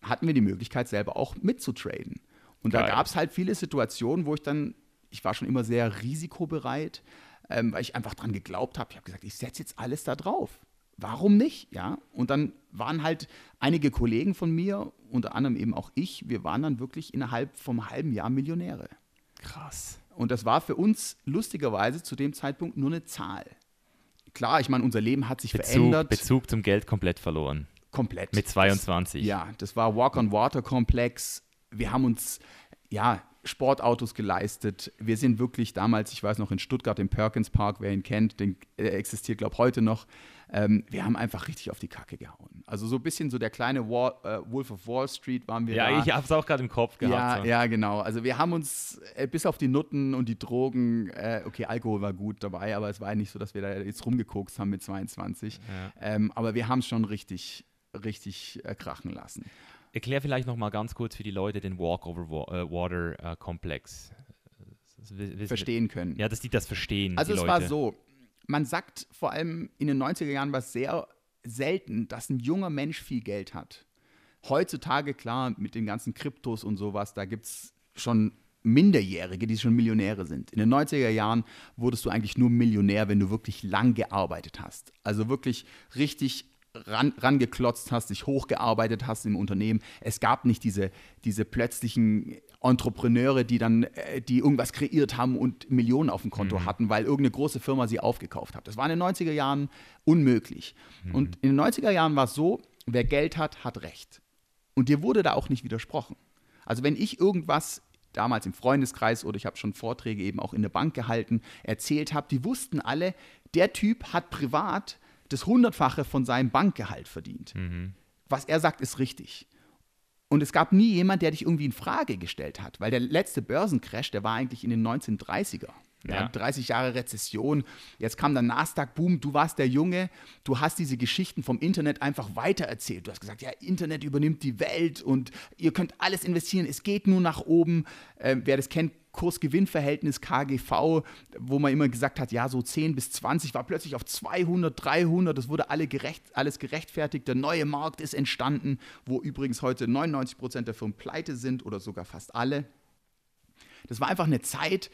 hatten wir die Möglichkeit, selber auch mitzutraden. Und Geil. da gab es halt viele Situationen, wo ich dann, ich war schon immer sehr risikobereit, ähm, weil ich einfach dran geglaubt habe. Ich habe gesagt, ich setze jetzt alles da drauf. Warum nicht? Ja. Und dann waren halt einige Kollegen von mir, unter anderem eben auch ich, wir waren dann wirklich innerhalb vom halben Jahr Millionäre. Krass. Und das war für uns lustigerweise zu dem Zeitpunkt nur eine Zahl. Klar, ich meine, unser Leben hat sich Bezug, verändert. Bezug zum Geld komplett verloren. Komplett. Mit 22. Das, ja, das war Walk-on-Water-Komplex. Wir haben uns, ja, Sportautos geleistet. Wir sind wirklich damals, ich weiß noch, in Stuttgart im Perkins Park, wer ihn kennt, den äh, existiert, glaube ich, heute noch. Ähm, wir haben einfach richtig auf die Kacke gehauen. Also so ein bisschen so der kleine Wall, äh, Wolf of Wall Street waren wir ja, da. ich habe es auch gerade im Kopf gehabt. Ja, ja, genau. Also wir haben uns äh, bis auf die Nutten und die Drogen, äh, okay, Alkohol war gut dabei, aber es war ja nicht so, dass wir da jetzt rumgekokst haben mit 22. Ja. Ähm, aber wir haben es schon richtig, richtig äh, krachen lassen. Erklär vielleicht noch mal ganz kurz für die Leute den Walk-over-Water-Komplex. Verstehen können. Ja, dass die das verstehen. Also es Leute. war so, man sagt vor allem in den 90er Jahren was sehr selten, dass ein junger Mensch viel Geld hat. Heutzutage, klar, mit den ganzen Kryptos und sowas, da gibt es schon Minderjährige, die schon Millionäre sind. In den 90er Jahren wurdest du eigentlich nur Millionär, wenn du wirklich lang gearbeitet hast. Also wirklich richtig ran, rangeklotzt hast, dich hochgearbeitet hast im Unternehmen. Es gab nicht diese, diese plötzlichen Entrepreneure, die dann, äh, die irgendwas kreiert haben und Millionen auf dem Konto mhm. hatten, weil irgendeine große Firma sie aufgekauft hat. Das war in den 90er Jahren unmöglich. Mhm. Und in den 90er Jahren war es so, wer Geld hat, hat Recht. Und dir wurde da auch nicht widersprochen. Also wenn ich irgendwas damals im Freundeskreis oder ich habe schon Vorträge eben auch in der Bank gehalten, erzählt habe, die wussten alle, der Typ hat privat das Hundertfache von seinem Bankgehalt verdient. Mhm. Was er sagt, ist richtig. Und es gab nie jemand, der dich irgendwie in Frage gestellt hat, weil der letzte Börsencrash, der war eigentlich in den 1930er. Ja. 30 Jahre Rezession. Jetzt kam der Nasdaq-Boom. Du warst der Junge. Du hast diese Geschichten vom Internet einfach weitererzählt. Du hast gesagt, ja, Internet übernimmt die Welt und ihr könnt alles investieren. Es geht nur nach oben. Äh, wer das kennt, Kurs-Gewinn-Verhältnis KGV, wo man immer gesagt hat, ja, so 10 bis 20 war plötzlich auf 200, 300. Das wurde alle gerecht, alles gerechtfertigt. Der neue Markt ist entstanden, wo übrigens heute 99 Prozent der Firmen pleite sind oder sogar fast alle. Das war einfach eine Zeit,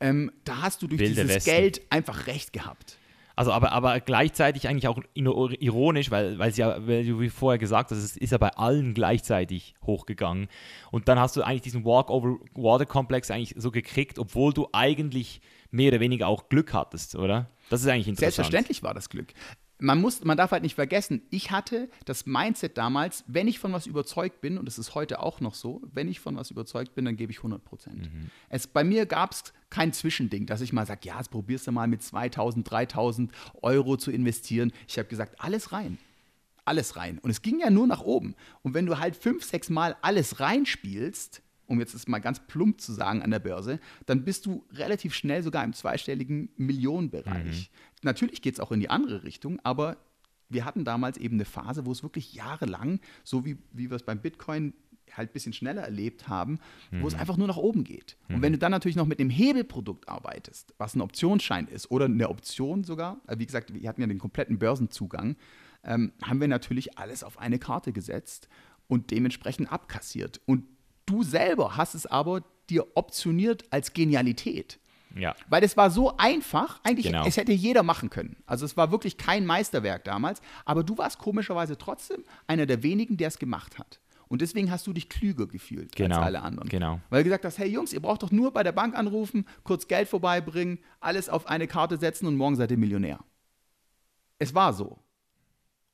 ähm, da hast du durch Wilde dieses Westen. Geld einfach recht gehabt. Also aber, aber gleichzeitig eigentlich auch ironisch, weil, weil, ja, weil du wie vorher gesagt hast, es ist ja bei allen gleichzeitig hochgegangen. Und dann hast du eigentlich diesen Walk-over-Water-Komplex eigentlich so gekriegt, obwohl du eigentlich mehr oder weniger auch Glück hattest, oder? Das ist eigentlich interessant. Selbstverständlich war das Glück man, muss, man darf halt nicht vergessen, ich hatte das Mindset damals, wenn ich von was überzeugt bin, und es ist heute auch noch so, wenn ich von was überzeugt bin, dann gebe ich 100 Prozent. Mhm. bei mir gab es kein Zwischending, dass ich mal sage, ja, jetzt probierst du mal mit 2000, 3000 Euro zu investieren. Ich habe gesagt, alles rein. Alles rein. Und es ging ja nur nach oben. Und wenn du halt fünf, sechs Mal alles reinspielst, um jetzt das mal ganz plump zu sagen an der Börse, dann bist du relativ schnell sogar im zweistelligen Millionenbereich. Mhm. Natürlich geht es auch in die andere Richtung, aber wir hatten damals eben eine Phase, wo es wirklich jahrelang, so wie, wie wir es beim Bitcoin halt ein bisschen schneller erlebt haben, mhm. wo es mhm. einfach nur nach oben geht. Mhm. Und wenn du dann natürlich noch mit einem Hebelprodukt arbeitest, was ein Optionsschein ist oder eine Option sogar, äh, wie gesagt, wir hatten ja den kompletten Börsenzugang, ähm, haben wir natürlich alles auf eine Karte gesetzt und dementsprechend abkassiert. Und Du selber hast es aber dir optioniert als Genialität. Ja. Weil es war so einfach, eigentlich, genau. es hätte jeder machen können. Also es war wirklich kein Meisterwerk damals, aber du warst komischerweise trotzdem einer der wenigen, der es gemacht hat. Und deswegen hast du dich klüger gefühlt genau. als alle anderen. Genau. Weil du gesagt hast, hey Jungs, ihr braucht doch nur bei der Bank anrufen, kurz Geld vorbeibringen, alles auf eine Karte setzen und morgen seid ihr Millionär. Es war so.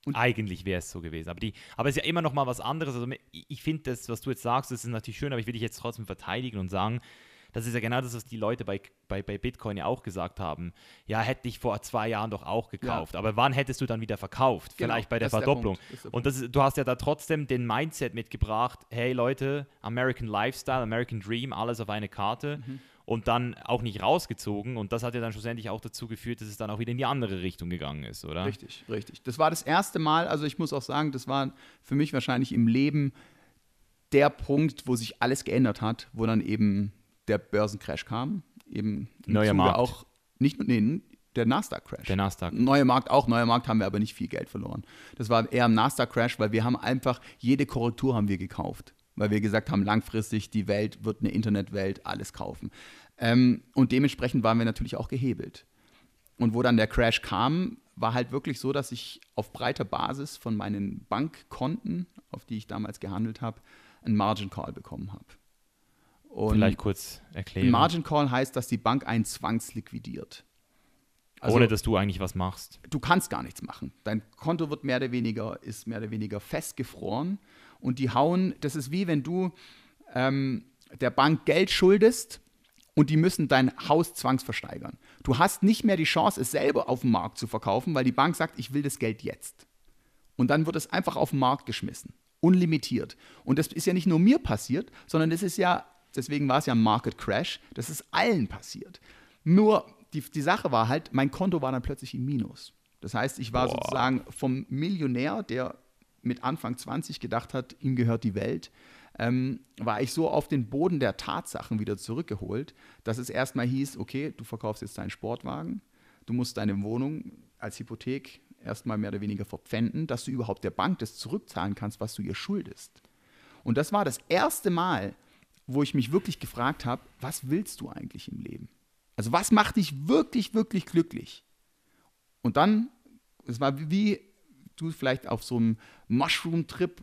Und Eigentlich wäre es so gewesen. Aber, die, aber es ist ja immer noch mal was anderes. Also ich finde das, was du jetzt sagst, das ist natürlich schön, aber ich will dich jetzt trotzdem verteidigen und sagen, das ist ja genau das, was die Leute bei, bei, bei Bitcoin ja auch gesagt haben. Ja, hätte ich vor zwei Jahren doch auch gekauft. Ja. Aber wann hättest du dann wieder verkauft? Genau, Vielleicht bei der Verdopplung. Der und das ist, du hast ja da trotzdem den Mindset mitgebracht, hey Leute, American Lifestyle, American Dream, alles auf eine Karte. Mhm und dann auch nicht rausgezogen. Und das hat ja dann schlussendlich auch dazu geführt, dass es dann auch wieder in die andere Richtung gegangen ist, oder? Richtig, richtig. Das war das erste Mal, also ich muss auch sagen, das war für mich wahrscheinlich im Leben der Punkt, wo sich alles geändert hat, wo dann eben der Börsencrash kam. Eben Neuer Markt. auch nicht nee, der Nasdaq-Crash. Der Nasdaq. Neuer Markt auch. Neuer Markt haben wir aber nicht viel Geld verloren. Das war eher ein Nasdaq-Crash, weil wir haben einfach, jede Korrektur haben wir gekauft weil wir gesagt haben, langfristig die Welt wird eine Internetwelt, alles kaufen. Ähm, und dementsprechend waren wir natürlich auch gehebelt. Und wo dann der Crash kam, war halt wirklich so, dass ich auf breiter Basis von meinen Bankkonten, auf die ich damals gehandelt habe, einen Margin Call bekommen habe. Und Vielleicht kurz erklären. Ein Margin Call heißt, dass die Bank einen zwangsliquidiert. Also, Ohne dass du eigentlich was machst. Du kannst gar nichts machen. Dein Konto wird mehr oder weniger, ist mehr oder weniger festgefroren und die hauen, das ist wie wenn du ähm, der Bank Geld schuldest und die müssen dein Haus zwangsversteigern. Du hast nicht mehr die Chance, es selber auf dem Markt zu verkaufen, weil die Bank sagt, ich will das Geld jetzt. Und dann wird es einfach auf den Markt geschmissen. Unlimitiert. Und das ist ja nicht nur mir passiert, sondern das ist ja, deswegen war es ja ein Market Crash, das ist allen passiert. Nur die, die Sache war halt, mein Konto war dann plötzlich im Minus. Das heißt, ich war Boah. sozusagen vom Millionär, der mit Anfang 20 gedacht hat, ihm gehört die Welt, ähm, war ich so auf den Boden der Tatsachen wieder zurückgeholt, dass es erstmal hieß, okay, du verkaufst jetzt deinen Sportwagen, du musst deine Wohnung als Hypothek erstmal mehr oder weniger verpfänden, dass du überhaupt der Bank das zurückzahlen kannst, was du ihr schuldest. Und das war das erste Mal, wo ich mich wirklich gefragt habe, was willst du eigentlich im Leben? Also was macht dich wirklich, wirklich glücklich? Und dann, es war wie du vielleicht auf so einem Mushroom-Trip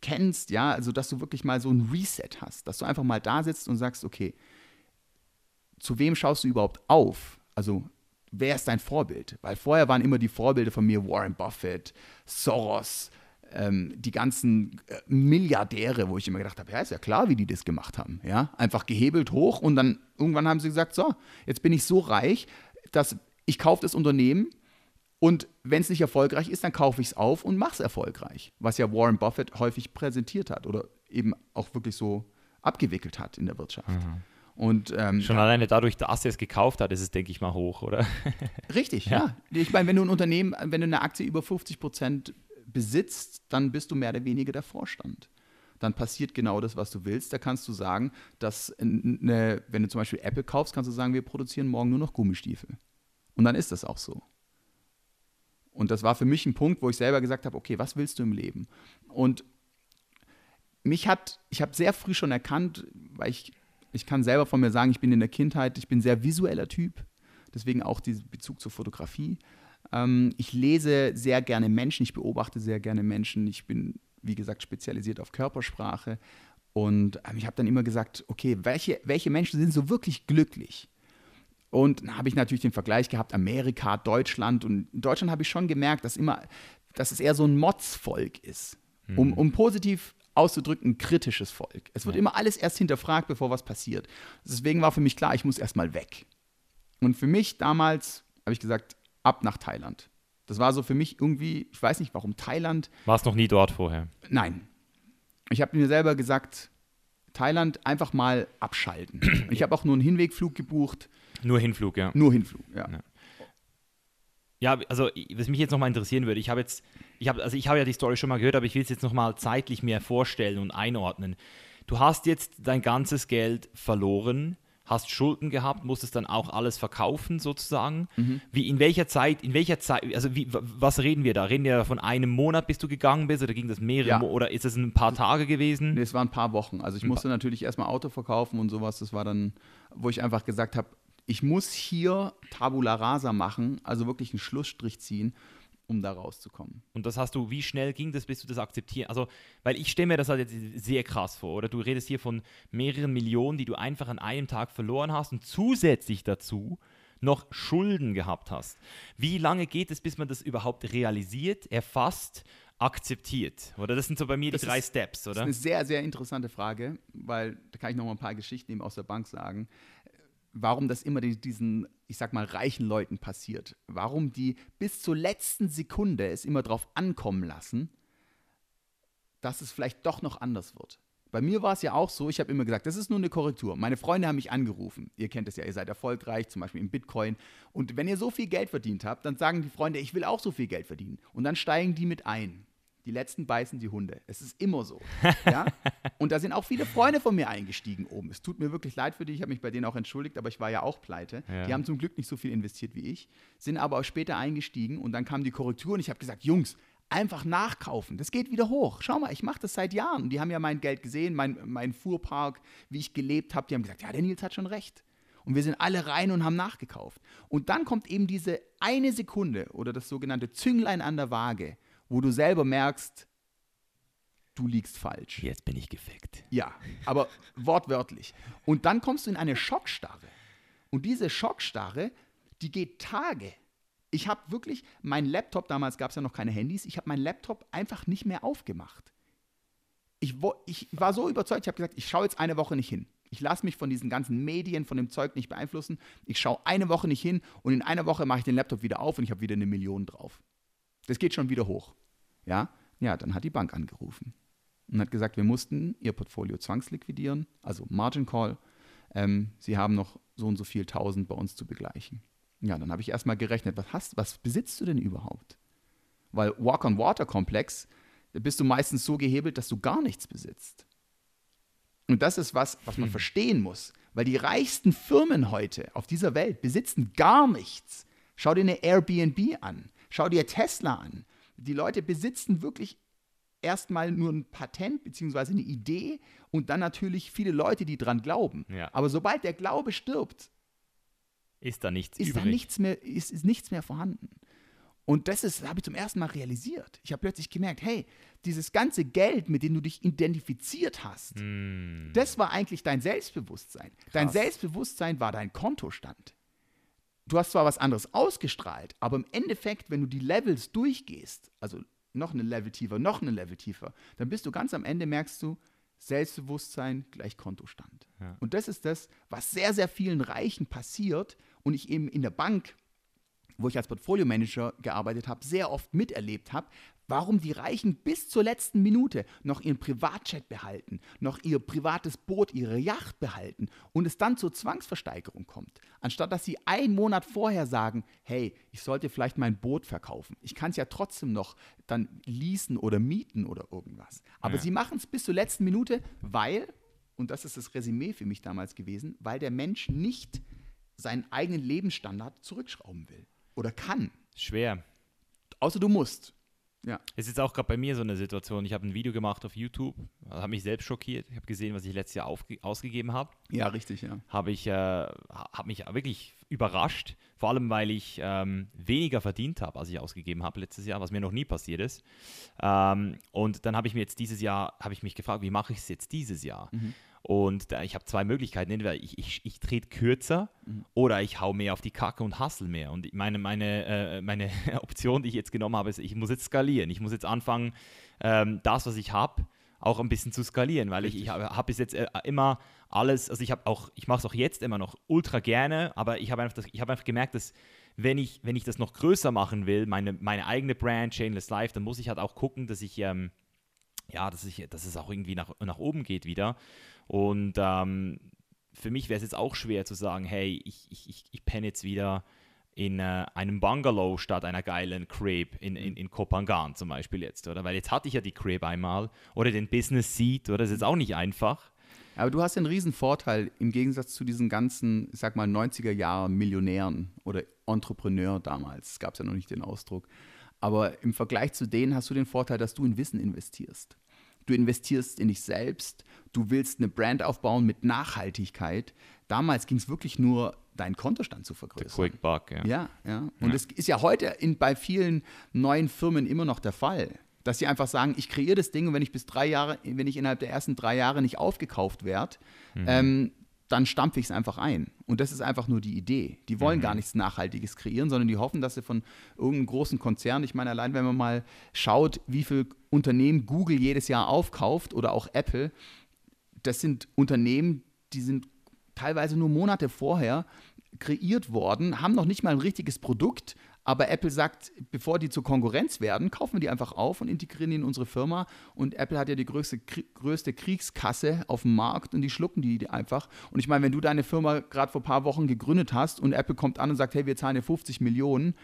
kennst, ja, also dass du wirklich mal so ein Reset hast, dass du einfach mal da sitzt und sagst, okay, zu wem schaust du überhaupt auf? Also wer ist dein Vorbild? Weil vorher waren immer die Vorbilder von mir Warren Buffett, Soros, ähm, die ganzen äh, Milliardäre, wo ich immer gedacht habe, ja, ist ja klar, wie die das gemacht haben. Ja? Einfach gehebelt hoch und dann irgendwann haben sie gesagt, so, jetzt bin ich so reich, dass ich kaufe das Unternehmen und wenn es nicht erfolgreich ist, dann kaufe ich es auf und mache es erfolgreich. Was ja Warren Buffett häufig präsentiert hat oder eben auch wirklich so abgewickelt hat in der Wirtschaft. Mhm. Und, ähm, Schon alleine dadurch, dass er es gekauft hat, ist es, denke ich mal, hoch, oder? Richtig, <laughs> ja. ja. Ich meine, wenn du ein Unternehmen, wenn du eine Aktie über 50 Prozent besitzt, dann bist du mehr oder weniger der Vorstand. Dann passiert genau das, was du willst. Da kannst du sagen, dass, eine, wenn du zum Beispiel Apple kaufst, kannst du sagen, wir produzieren morgen nur noch Gummistiefel. Und dann ist das auch so. Und das war für mich ein Punkt, wo ich selber gesagt habe, okay, was willst du im Leben? Und mich hat, ich habe sehr früh schon erkannt, weil ich, ich kann selber von mir sagen, ich bin in der Kindheit, ich bin sehr visueller Typ, deswegen auch dieser Bezug zur Fotografie. Ähm, ich lese sehr gerne Menschen, ich beobachte sehr gerne Menschen, ich bin, wie gesagt, spezialisiert auf Körpersprache. Und ähm, ich habe dann immer gesagt, okay, welche, welche Menschen sind so wirklich glücklich? Und dann habe ich natürlich den Vergleich gehabt, Amerika, Deutschland. Und in Deutschland habe ich schon gemerkt, dass, immer, dass es eher so ein Motzvolk ist. Mhm. Um, um positiv auszudrücken, ein kritisches Volk. Es wird ja. immer alles erst hinterfragt, bevor was passiert. Deswegen war für mich klar, ich muss erstmal weg. Und für mich damals habe ich gesagt, ab nach Thailand. Das war so für mich irgendwie, ich weiß nicht warum, Thailand. Warst noch nie dort vorher? Nein. Ich habe mir selber gesagt, Thailand einfach mal abschalten. <clears throat> ich habe auch nur einen Hinwegflug gebucht. Nur Hinflug, ja. Nur Hinflug, ja. ja. Ja, also was mich jetzt nochmal interessieren würde, ich habe jetzt, ich habe, also ich habe ja die Story schon mal gehört, aber ich will es jetzt nochmal zeitlich mehr vorstellen und einordnen. Du hast jetzt dein ganzes Geld verloren, hast Schulden gehabt, musstest dann auch alles verkaufen sozusagen. Mhm. Wie in welcher Zeit, in welcher Zeit, also wie, was reden wir da? Reden wir von einem Monat, bis du gegangen bist, oder ging das mehrere ja. oder ist es ein paar Tage gewesen? Nee, es waren ein paar Wochen. Also ich musste natürlich erstmal Auto verkaufen und sowas. Das war dann, wo ich einfach gesagt habe, ich muss hier Tabula Rasa machen, also wirklich einen Schlussstrich ziehen, um da rauszukommen. Und das hast du, wie schnell ging das, bis du das akzeptieren? Also, weil ich stelle mir das halt jetzt sehr krass vor, oder? Du redest hier von mehreren Millionen, die du einfach an einem Tag verloren hast und zusätzlich dazu noch Schulden gehabt hast. Wie lange geht es, bis man das überhaupt realisiert, erfasst, akzeptiert? Oder das sind so bei mir das die drei ist, Steps, oder? Das ist eine sehr, sehr interessante Frage, weil da kann ich noch mal ein paar Geschichten eben aus der Bank sagen warum das immer diesen, ich sag mal, reichen Leuten passiert. Warum die bis zur letzten Sekunde es immer darauf ankommen lassen, dass es vielleicht doch noch anders wird. Bei mir war es ja auch so, ich habe immer gesagt, das ist nur eine Korrektur. Meine Freunde haben mich angerufen. Ihr kennt es ja, ihr seid erfolgreich, zum Beispiel im Bitcoin. Und wenn ihr so viel Geld verdient habt, dann sagen die Freunde, ich will auch so viel Geld verdienen. Und dann steigen die mit ein. Die letzten beißen die Hunde. Es ist immer so. <laughs> Ja? Und da sind auch viele Freunde von mir eingestiegen oben. Es tut mir wirklich leid für dich. Ich habe mich bei denen auch entschuldigt, aber ich war ja auch pleite. Ja. Die haben zum Glück nicht so viel investiert wie ich, sind aber auch später eingestiegen und dann kam die Korrektur und ich habe gesagt, Jungs, einfach nachkaufen. Das geht wieder hoch. Schau mal, ich mache das seit Jahren. Und die haben ja mein Geld gesehen, mein, mein Fuhrpark, wie ich gelebt habe. Die haben gesagt, ja, der Nils hat schon recht. Und wir sind alle rein und haben nachgekauft. Und dann kommt eben diese eine Sekunde oder das sogenannte Zünglein an der Waage, wo du selber merkst, du liegst falsch. Jetzt bin ich gefickt. Ja, aber wortwörtlich. Und dann kommst du in eine Schockstarre. Und diese Schockstarre, die geht Tage. Ich habe wirklich meinen Laptop, damals gab es ja noch keine Handys, ich habe meinen Laptop einfach nicht mehr aufgemacht. Ich, ich war so überzeugt, ich habe gesagt, ich schaue jetzt eine Woche nicht hin. Ich lasse mich von diesen ganzen Medien, von dem Zeug nicht beeinflussen. Ich schaue eine Woche nicht hin und in einer Woche mache ich den Laptop wieder auf und ich habe wieder eine Million drauf. Das geht schon wieder hoch. Ja, ja, dann hat die Bank angerufen und hat gesagt, wir mussten ihr Portfolio zwangsliquidieren, also Margin Call. Ähm, sie haben noch so und so viel tausend bei uns zu begleichen. Ja, dann habe ich erstmal gerechnet, was hast, was besitzt du denn überhaupt? Weil Walk-on-Water-Komplex, da bist du meistens so gehebelt, dass du gar nichts besitzt. Und das ist was, was man hm. verstehen muss, weil die reichsten Firmen heute auf dieser Welt besitzen gar nichts. Schau dir eine Airbnb an, schau dir Tesla an. Die Leute besitzen wirklich erstmal nur ein Patent bzw. eine Idee und dann natürlich viele Leute, die dran glauben. Ja. Aber sobald der Glaube stirbt, ist da nichts ist übrig. Da nichts mehr, ist, ist nichts mehr vorhanden. Und das ist, habe ich zum ersten Mal realisiert. Ich habe plötzlich gemerkt, hey, dieses ganze Geld, mit dem du dich identifiziert hast, mm. das war eigentlich dein Selbstbewusstsein. Krass. Dein Selbstbewusstsein war dein Kontostand. Du hast zwar was anderes ausgestrahlt, aber im Endeffekt, wenn du die Levels durchgehst, also noch eine Level tiefer, noch eine Level tiefer, dann bist du ganz am Ende, merkst du, Selbstbewusstsein gleich Kontostand. Ja. Und das ist das, was sehr, sehr vielen Reichen passiert und ich eben in der Bank wo ich als Portfolio-Manager gearbeitet habe, sehr oft miterlebt habe, warum die Reichen bis zur letzten Minute noch ihren Privatchat behalten, noch ihr privates Boot, ihre Yacht behalten und es dann zur Zwangsversteigerung kommt. Anstatt dass sie einen Monat vorher sagen, hey, ich sollte vielleicht mein Boot verkaufen. Ich kann es ja trotzdem noch dann leasen oder mieten oder irgendwas. Aber ja. sie machen es bis zur letzten Minute, weil, und das ist das Resümee für mich damals gewesen, weil der Mensch nicht seinen eigenen Lebensstandard zurückschrauben will oder kann. Schwer. Außer du musst. Ja. Es ist auch gerade bei mir so eine Situation. Ich habe ein Video gemacht auf YouTube, habe mich selbst schockiert. Ich habe gesehen, was ich letztes Jahr ausgegeben habe. Ja, richtig, ja. Habe ich, äh, habe mich wirklich überrascht, vor allem weil ich ähm, weniger verdient habe, als ich ausgegeben habe letztes Jahr, was mir noch nie passiert ist. Ähm, und dann habe ich mir jetzt dieses Jahr, habe ich mich gefragt, wie mache ich es jetzt dieses Jahr? Mhm. Und da, ich habe zwei Möglichkeiten. Entweder ich, ich, ich trete kürzer mhm. oder ich hau mehr auf die Kacke und hustle mehr. Und meine, meine, äh, meine <laughs> Option, die ich jetzt genommen habe, ist, ich muss jetzt skalieren. Ich muss jetzt anfangen, ähm, das, was ich habe, auch ein bisschen zu skalieren, weil Richtig. ich, ich habe hab bis jetzt äh, immer alles, also ich habe auch, ich mache es auch jetzt immer noch ultra gerne, aber ich habe einfach, hab einfach gemerkt, dass wenn ich, wenn ich das noch größer machen will, meine, meine eigene Brand, Chainless Life, dann muss ich halt auch gucken, dass ich, ähm, ja, dass, ich, dass es auch irgendwie nach, nach oben geht wieder. Und ähm, für mich wäre es jetzt auch schwer zu sagen, hey, ich, ich, ich penne jetzt wieder in äh, einem Bungalow statt einer geilen Crib in, in, in Kopangan zum Beispiel jetzt, oder? Weil jetzt hatte ich ja die Crib einmal oder den Business Seat, oder? Das ist jetzt auch nicht einfach. Aber du hast einen riesen Vorteil im Gegensatz zu diesen ganzen, ich sag mal, 90er Jahre Millionären oder Entrepreneur damals. Es gab ja noch nicht den Ausdruck. Aber im Vergleich zu denen hast du den Vorteil, dass du in Wissen investierst. Du investierst in dich selbst, du willst eine Brand aufbauen mit Nachhaltigkeit. Damals ging es wirklich nur, deinen Kontostand zu vergrößern. The quick buck, ja. Ja, ja. Und ja. das ist ja heute in, bei vielen neuen Firmen immer noch der Fall. Dass sie einfach sagen, ich kreiere das Ding und wenn ich bis drei Jahre, wenn ich innerhalb der ersten drei Jahre nicht aufgekauft werde, mhm. ähm, dann stampfe ich es einfach ein. Und das ist einfach nur die Idee. Die wollen mhm. gar nichts Nachhaltiges kreieren, sondern die hoffen, dass sie von irgendeinem großen Konzern, ich meine, allein wenn man mal schaut, wie viele Unternehmen Google jedes Jahr aufkauft oder auch Apple, das sind Unternehmen, die sind teilweise nur Monate vorher kreiert worden, haben noch nicht mal ein richtiges Produkt, aber Apple sagt, bevor die zur Konkurrenz werden, kaufen wir die einfach auf und integrieren die in unsere Firma. Und Apple hat ja die größte, größte Kriegskasse auf dem Markt und die schlucken die einfach. Und ich meine, wenn du deine Firma gerade vor ein paar Wochen gegründet hast und Apple kommt an und sagt, hey, wir zahlen dir 50 Millionen,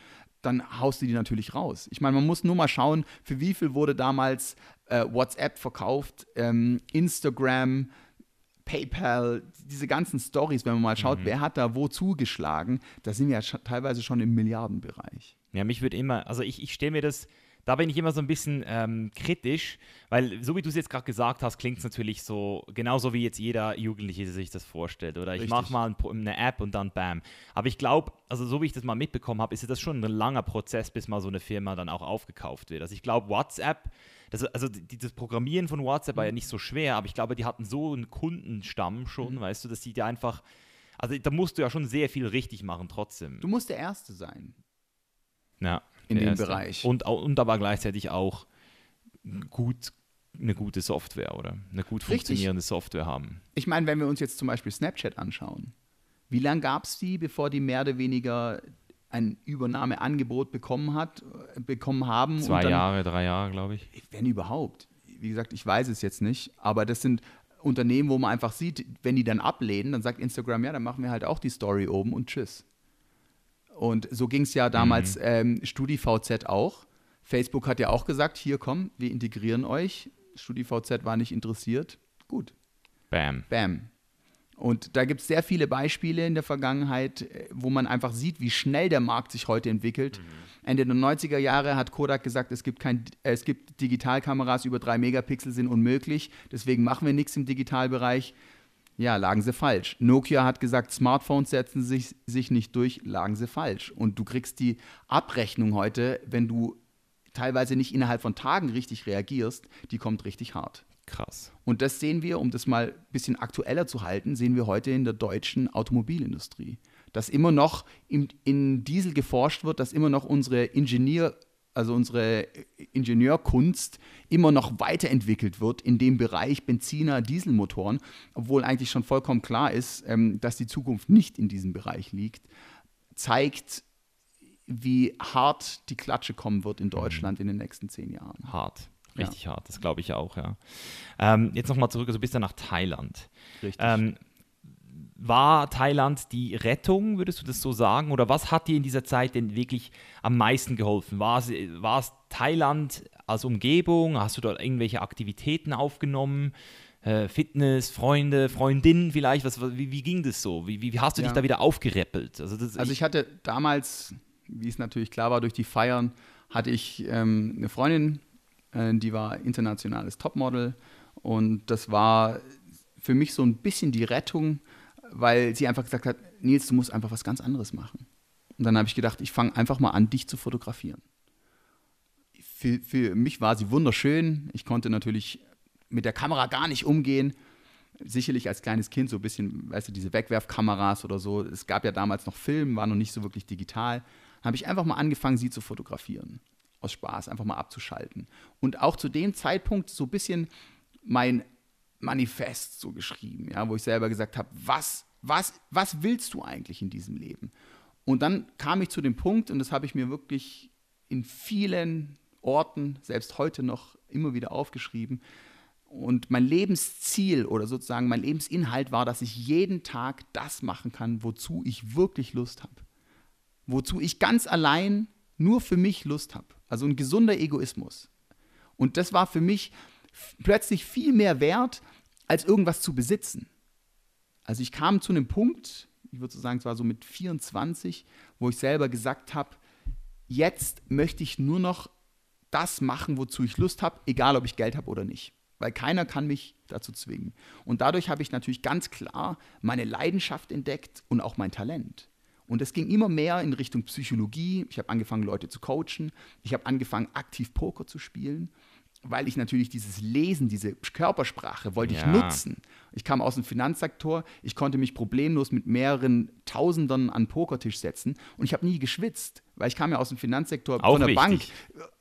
dann haust du die natürlich raus. Ich meine, man muss nur mal schauen, für wie viel wurde damals äh, WhatsApp verkauft, ähm, Instagram, PayPal, diese ganzen Stories, wenn man mal schaut, mhm. wer hat da wo zugeschlagen, da sind wir ja teilweise schon im Milliardenbereich. Ja, mich würde immer, also ich, ich stelle mir das, da bin ich immer so ein bisschen ähm, kritisch, weil so wie du es jetzt gerade gesagt hast, klingt es natürlich so, genauso wie jetzt jeder Jugendliche sich das vorstellt. Oder ich mache mal eine App und dann bam. Aber ich glaube, also so wie ich das mal mitbekommen habe, ist das schon ein langer Prozess, bis mal so eine Firma dann auch aufgekauft wird. Also ich glaube, WhatsApp das, also dieses Programmieren von WhatsApp war ja mhm. nicht so schwer, aber ich glaube, die hatten so einen Kundenstamm schon, mhm. weißt du, dass die da einfach, also da musst du ja schon sehr viel richtig machen trotzdem. Du musst der Erste sein. Ja. In dem Erste. Bereich. Und, und aber gleichzeitig auch gut eine gute Software oder eine gut funktionierende Richtig. Software haben. Ich meine, wenn wir uns jetzt zum Beispiel Snapchat anschauen, wie lange gab es die, bevor die mehr oder weniger ein Übernahmeangebot bekommen hat, äh, bekommen haben? Zwei dann, Jahre, drei Jahre, glaube ich. Wenn überhaupt. Wie gesagt, ich weiß es jetzt nicht, aber das sind Unternehmen, wo man einfach sieht, wenn die dann ablehnen, dann sagt Instagram, ja, dann machen wir halt auch die Story oben und tschüss. Und so ging es ja damals mhm. ähm, StudiVZ auch. Facebook hat ja auch gesagt, hier komm, wir integrieren euch. StudiVZ war nicht interessiert. Gut. Bam. Bam. Und da gibt es sehr viele Beispiele in der Vergangenheit, äh, wo man einfach sieht, wie schnell der Markt sich heute entwickelt. Mhm. Ende der 90er Jahre hat Kodak gesagt, es gibt, kein, es gibt Digitalkameras über drei Megapixel sind unmöglich, deswegen machen wir nichts im Digitalbereich. Ja, lagen sie falsch. Nokia hat gesagt, Smartphones setzen sich, sich nicht durch, lagen sie falsch. Und du kriegst die Abrechnung heute, wenn du teilweise nicht innerhalb von Tagen richtig reagierst, die kommt richtig hart. Krass. Und das sehen wir, um das mal ein bisschen aktueller zu halten, sehen wir heute in der deutschen Automobilindustrie. Dass immer noch in, in Diesel geforscht wird, dass immer noch unsere Ingenieur, also unsere Ingenieurkunst immer noch weiterentwickelt wird in dem Bereich Benziner, Dieselmotoren, obwohl eigentlich schon vollkommen klar ist, ähm, dass die Zukunft nicht in diesem Bereich liegt, zeigt, wie hart die Klatsche kommen wird in mhm. Deutschland mhm. in den nächsten zehn Jahren. Hart. Richtig ja. hart, das glaube ich auch, ja. Ähm, jetzt nochmal zurück, also bist du nach Thailand. Richtig. Ähm, war Thailand die Rettung, würdest du das so sagen? Oder was hat dir in dieser Zeit denn wirklich am meisten geholfen? War es, war es Thailand als Umgebung? Hast du dort irgendwelche Aktivitäten aufgenommen? Äh, Fitness, Freunde, Freundinnen vielleicht? Was, wie, wie ging das so? Wie, wie hast du ja. dich da wieder aufgereppelt? Also, das, also ich, ich hatte damals, wie es natürlich klar war durch die Feiern, hatte ich ähm, eine Freundin, äh, die war internationales Topmodel und das war für mich so ein bisschen die Rettung, weil sie einfach gesagt hat, Nils, du musst einfach was ganz anderes machen. Und dann habe ich gedacht, ich fange einfach mal an, dich zu fotografieren. Für, für mich war sie wunderschön. Ich konnte natürlich mit der Kamera gar nicht umgehen. Sicherlich als kleines Kind so ein bisschen, weißt du, diese Wegwerfkameras oder so. Es gab ja damals noch Film, war noch nicht so wirklich digital. Habe ich einfach mal angefangen, sie zu fotografieren aus Spaß, einfach mal abzuschalten. Und auch zu dem Zeitpunkt so ein bisschen mein Manifest so geschrieben, ja, wo ich selber gesagt habe, was, was, was willst du eigentlich in diesem Leben? Und dann kam ich zu dem Punkt, und das habe ich mir wirklich in vielen Orten, selbst heute noch, immer wieder aufgeschrieben. Und mein Lebensziel oder sozusagen mein Lebensinhalt war, dass ich jeden Tag das machen kann, wozu ich wirklich Lust habe. Wozu ich ganz allein nur für mich Lust habe. Also ein gesunder Egoismus. Und das war für mich plötzlich viel mehr wert, als irgendwas zu besitzen. Also ich kam zu einem Punkt, ich würde so sagen, es war so mit 24, wo ich selber gesagt habe, jetzt möchte ich nur noch das machen, wozu ich Lust habe, egal ob ich Geld habe oder nicht. Weil keiner kann mich dazu zwingen. Und dadurch habe ich natürlich ganz klar meine Leidenschaft entdeckt und auch mein Talent. Und es ging immer mehr in Richtung Psychologie. Ich habe angefangen, Leute zu coachen. Ich habe angefangen, aktiv Poker zu spielen, weil ich natürlich dieses Lesen, diese Körpersprache wollte ja. ich nutzen. Ich kam aus dem Finanzsektor. Ich konnte mich problemlos mit mehreren Tausendern an Pokertisch setzen. Und ich habe nie geschwitzt, weil ich kam ja aus dem Finanzsektor Auch von der Bank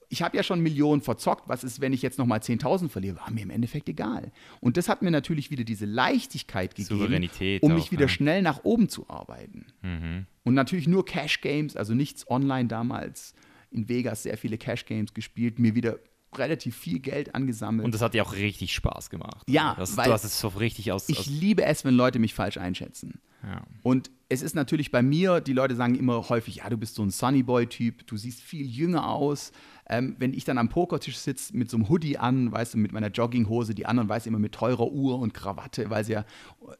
ich habe ja schon Millionen verzockt, was ist, wenn ich jetzt nochmal 10.000 verliere? War mir im Endeffekt egal. Und das hat mir natürlich wieder diese Leichtigkeit gegeben, um mich auch, wieder ja. schnell nach oben zu arbeiten. Mhm. Und natürlich nur Cash Games, also nichts online damals. In Vegas sehr viele Cash Games gespielt, mir wieder relativ viel Geld angesammelt. Und das hat dir auch richtig Spaß gemacht. Ja, das, weil du hast es so richtig aus. Ich aus liebe es, wenn Leute mich falsch einschätzen. Ja. Und es ist natürlich bei mir, die Leute sagen immer häufig, ja, du bist so ein Sunnyboy-Typ, du siehst viel jünger aus. Ähm, wenn ich dann am Pokertisch sitze mit so einem Hoodie an, weißt du, mit meiner Jogginghose, die anderen weiß immer mit teurer Uhr und Krawatte, weil sie ja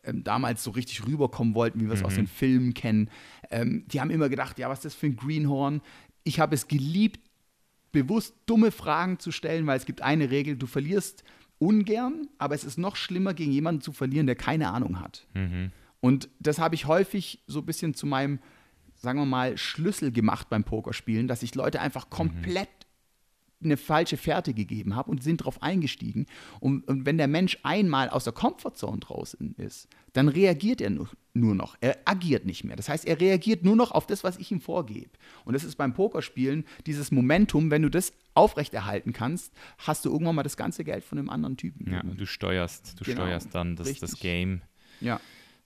ähm, damals so richtig rüberkommen wollten, wie wir es mhm. aus den Filmen kennen. Ähm, die haben immer gedacht, ja, was ist das für ein Greenhorn? Ich habe es geliebt, bewusst dumme Fragen zu stellen, weil es gibt eine Regel, du verlierst ungern, aber es ist noch schlimmer, gegen jemanden zu verlieren, der keine Ahnung hat. Mhm. Und das habe ich häufig so ein bisschen zu meinem, sagen wir mal, Schlüssel gemacht beim Pokerspielen, dass ich Leute einfach mhm. komplett eine falsche Fährte gegeben habe und sind darauf eingestiegen. Und, und, wenn der Mensch einmal aus der Comfortzone draußen ist, dann reagiert er nur, nur, noch. Er agiert nicht mehr. Das heißt, er reagiert nur noch auf das, was ich ihm vorgebe. Und das ist beim Pokerspielen dieses Momentum, wenn du das aufrechterhalten kannst, hast du irgendwann mal das ganze Geld von einem anderen Typen. Ja, du steuerst, du genau, steuerst dann das, das Game. Ja.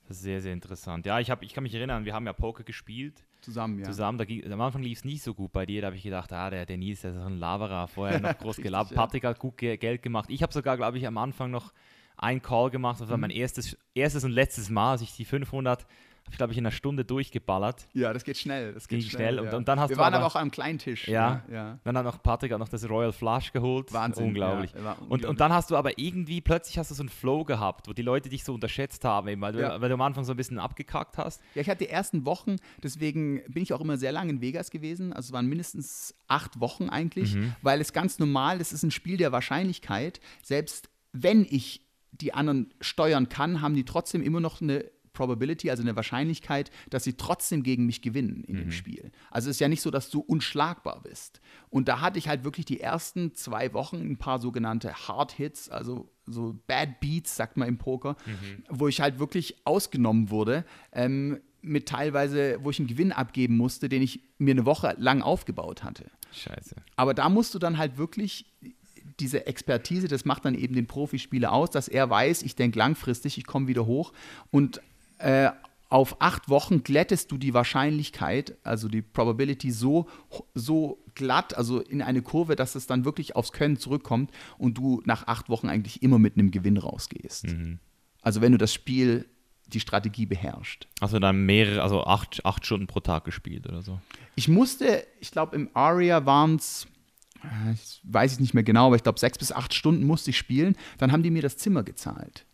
Sehr, sehr interessant. Ja, ich, hab, ich kann mich erinnern, wir haben ja Poker gespielt. Zusammen, ja. Zusammen. Da, am Anfang lief es nicht so gut bei dir. Da habe ich gedacht, ah, der, der Nils, der ist so ein Laverer. Vorher noch <laughs> groß gelabert. Ja. Patrick hat gut Geld gemacht. Ich habe sogar, glaube ich, am Anfang noch einen Call gemacht. Das war mhm. mein erstes, erstes und letztes Mal, als ich die 500 habe ich, glaube ich, in einer Stunde durchgeballert. Ja, das geht schnell. Das geht Ging schnell. schnell und, und, dann hast Wir du waren aber, auch am kleinen Tisch. Ja, ja. Dann hat noch Patrick hat noch das Royal Flush geholt. Wahnsinn. Unglaublich. Ja, unglaublich. Und, und dann hast du aber irgendwie, plötzlich hast du so einen Flow gehabt, wo die Leute dich so unterschätzt haben, eben, weil, du, ja. weil du am Anfang so ein bisschen abgekackt hast. Ja, ich hatte die ersten Wochen, deswegen bin ich auch immer sehr lange in Vegas gewesen. Also es waren mindestens acht Wochen eigentlich, mhm. weil es ganz normal, es ist ein Spiel der Wahrscheinlichkeit. Selbst wenn ich die anderen steuern kann, haben die trotzdem immer noch eine Probability, also eine Wahrscheinlichkeit, dass sie trotzdem gegen mich gewinnen in mhm. dem Spiel. Also es ist ja nicht so, dass du unschlagbar bist. Und da hatte ich halt wirklich die ersten zwei Wochen ein paar sogenannte Hard Hits, also so Bad Beats, sagt man im Poker, mhm. wo ich halt wirklich ausgenommen wurde. Ähm, mit teilweise, wo ich einen Gewinn abgeben musste, den ich mir eine Woche lang aufgebaut hatte. Scheiße. Aber da musst du dann halt wirklich diese Expertise, das macht dann eben den Profispieler aus, dass er weiß, ich denke langfristig, ich komme wieder hoch und äh, auf acht Wochen glättest du die Wahrscheinlichkeit, also die Probability so, so glatt, also in eine Kurve, dass es dann wirklich aufs Können zurückkommt und du nach acht Wochen eigentlich immer mit einem Gewinn rausgehst. Mhm. Also wenn du das Spiel, die Strategie beherrscht. Also dann mehrere, also acht, acht Stunden pro Tag gespielt oder so? Ich musste, ich glaube im Aria waren es, äh, weiß ich nicht mehr genau, aber ich glaube sechs bis acht Stunden musste ich spielen. Dann haben die mir das Zimmer gezahlt.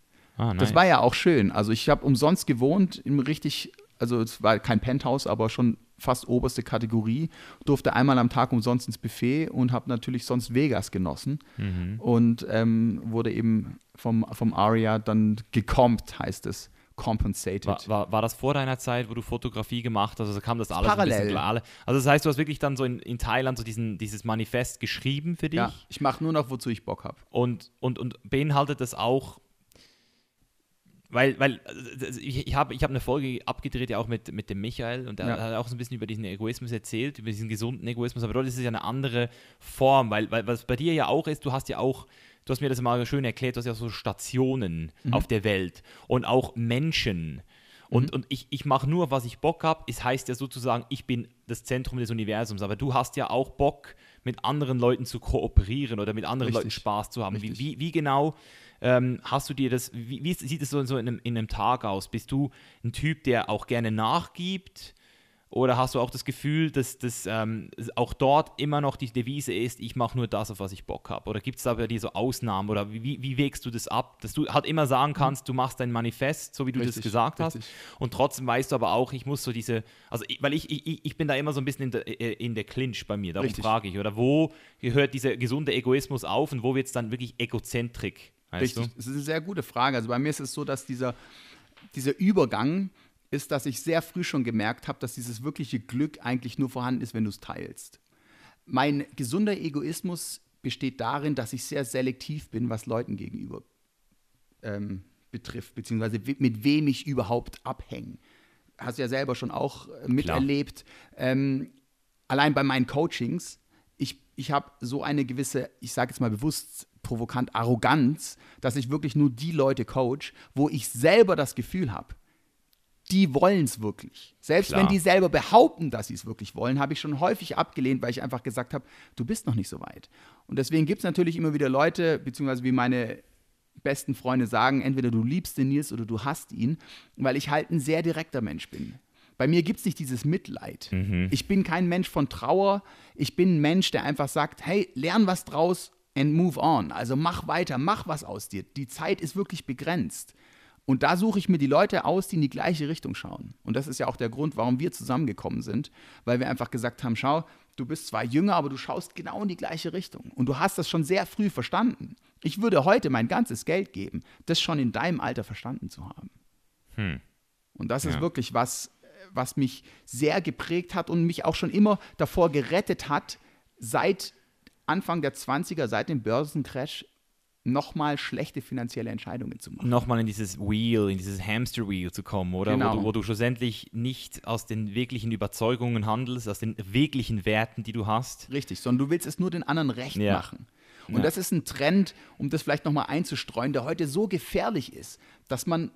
Ah, nice. Das war ja auch schön. Also ich habe umsonst gewohnt, im richtig, also es war kein Penthouse, aber schon fast oberste Kategorie. Durfte einmal am Tag umsonst ins Buffet und habe natürlich sonst Vegas genossen. Mhm. Und ähm, wurde eben vom, vom Aria dann gecompt, heißt es. Compensated. War, war, war, das vor deiner Zeit, wo du Fotografie gemacht hast? Also kam das alles Parallel. ein bisschen klar? Also das heißt, du hast wirklich dann so in, in Thailand so diesen, dieses Manifest geschrieben für dich? Ja, ich mache nur noch, wozu ich Bock habe. Und, und, und beinhaltet das auch weil, weil ich, ich habe ich hab eine Folge abgedreht, ja auch mit, mit dem Michael, und der ja. hat auch so ein bisschen über diesen Egoismus erzählt, über diesen gesunden Egoismus, aber dort ist es ja eine andere Form, weil, weil was bei dir ja auch ist, du hast ja auch, du hast mir das mal schön erklärt, du hast ja so Stationen mhm. auf der Welt und auch Menschen. Und, mhm. und ich, ich mache nur, was ich Bock habe. Es heißt ja sozusagen, ich bin das Zentrum des Universums. Aber du hast ja auch Bock, mit anderen Leuten zu kooperieren oder mit anderen Richtig. Leuten Spaß zu haben. Wie, wie, wie, genau ähm, hast du dir das, wie, wie sieht es so, so in, einem, in einem Tag aus? Bist du ein Typ, der auch gerne nachgibt? Oder hast du auch das Gefühl, dass das ähm, auch dort immer noch die Devise ist, ich mache nur das, auf was ich Bock habe? Oder gibt es da bei dir so Ausnahmen? Oder wie, wie wägst du das ab? Dass du halt immer sagen kannst, du machst dein Manifest, so wie du richtig, das gesagt richtig. hast. Und trotzdem weißt du aber auch, ich muss so diese, also weil ich, ich, ich bin da immer so ein bisschen in der, äh, in der Clinch bei mir, darum richtig. frage ich. Oder wo gehört dieser gesunde Egoismus auf und wo wird es dann wirklich Egozentrik? Richtig, du? das ist eine sehr gute Frage. Also bei mir ist es so, dass dieser, dieser Übergang ist, dass ich sehr früh schon gemerkt habe, dass dieses wirkliche Glück eigentlich nur vorhanden ist, wenn du es teilst. Mein gesunder Egoismus besteht darin, dass ich sehr selektiv bin, was Leuten gegenüber ähm, betrifft, beziehungsweise mit wem ich überhaupt abhänge. Hast du ja selber schon auch äh, miterlebt. Ähm, allein bei meinen Coachings, ich, ich habe so eine gewisse, ich sage jetzt mal bewusst provokant Arroganz, dass ich wirklich nur die Leute coach, wo ich selber das Gefühl habe, die wollen es wirklich. Selbst Klar. wenn die selber behaupten, dass sie es wirklich wollen, habe ich schon häufig abgelehnt, weil ich einfach gesagt habe, du bist noch nicht so weit. Und deswegen gibt es natürlich immer wieder Leute, beziehungsweise wie meine besten Freunde sagen, entweder du liebst den Nils oder du hast ihn, weil ich halt ein sehr direkter Mensch bin. Bei mir gibt es nicht dieses Mitleid. Mhm. Ich bin kein Mensch von Trauer. Ich bin ein Mensch, der einfach sagt, hey, lern was draus and move on. Also mach weiter, mach was aus dir. Die Zeit ist wirklich begrenzt. Und da suche ich mir die Leute aus, die in die gleiche Richtung schauen. Und das ist ja auch der Grund, warum wir zusammengekommen sind, weil wir einfach gesagt haben, schau, du bist zwar jünger, aber du schaust genau in die gleiche Richtung. Und du hast das schon sehr früh verstanden. Ich würde heute mein ganzes Geld geben, das schon in deinem Alter verstanden zu haben. Hm. Und das ja. ist wirklich was, was mich sehr geprägt hat und mich auch schon immer davor gerettet hat, seit Anfang der 20er, seit dem Börsencrash, nochmal schlechte finanzielle Entscheidungen zu machen. Nochmal in dieses Wheel, in dieses Hamster-Wheel zu kommen, oder? Genau. Wo, du, wo du schlussendlich nicht aus den wirklichen Überzeugungen handelst, aus den wirklichen Werten, die du hast. Richtig, sondern du willst es nur den anderen recht ja. machen. Und ja. das ist ein Trend, um das vielleicht nochmal einzustreuen, der heute so gefährlich ist, dass man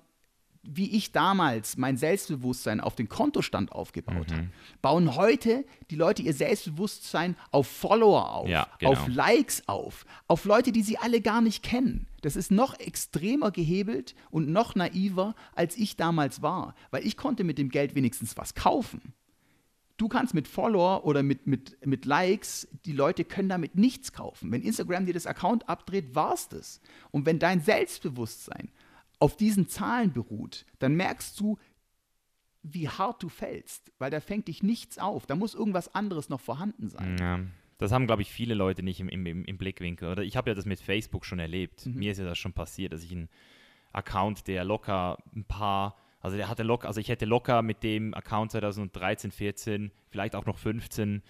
wie ich damals mein Selbstbewusstsein auf den Kontostand aufgebaut mhm. habe, bauen heute die Leute ihr Selbstbewusstsein auf Follower auf, ja, genau. auf Likes auf, auf Leute, die sie alle gar nicht kennen. Das ist noch extremer gehebelt und noch naiver, als ich damals war, weil ich konnte mit dem Geld wenigstens was kaufen. Du kannst mit Follower oder mit, mit, mit Likes, die Leute können damit nichts kaufen. Wenn Instagram dir das Account abdreht, war es das. Und wenn dein Selbstbewusstsein auf diesen Zahlen beruht, dann merkst du, wie hart du fällst, weil da fängt dich nichts auf. Da muss irgendwas anderes noch vorhanden sein. Ja, das haben, glaube ich, viele Leute nicht im, im, im Blickwinkel. Oder ich habe ja das mit Facebook schon erlebt. Mhm. Mir ist ja das schon passiert, dass ich einen Account, der locker ein paar, also der hatte locker, also ich hätte locker mit dem Account 2013, 14, vielleicht auch noch 15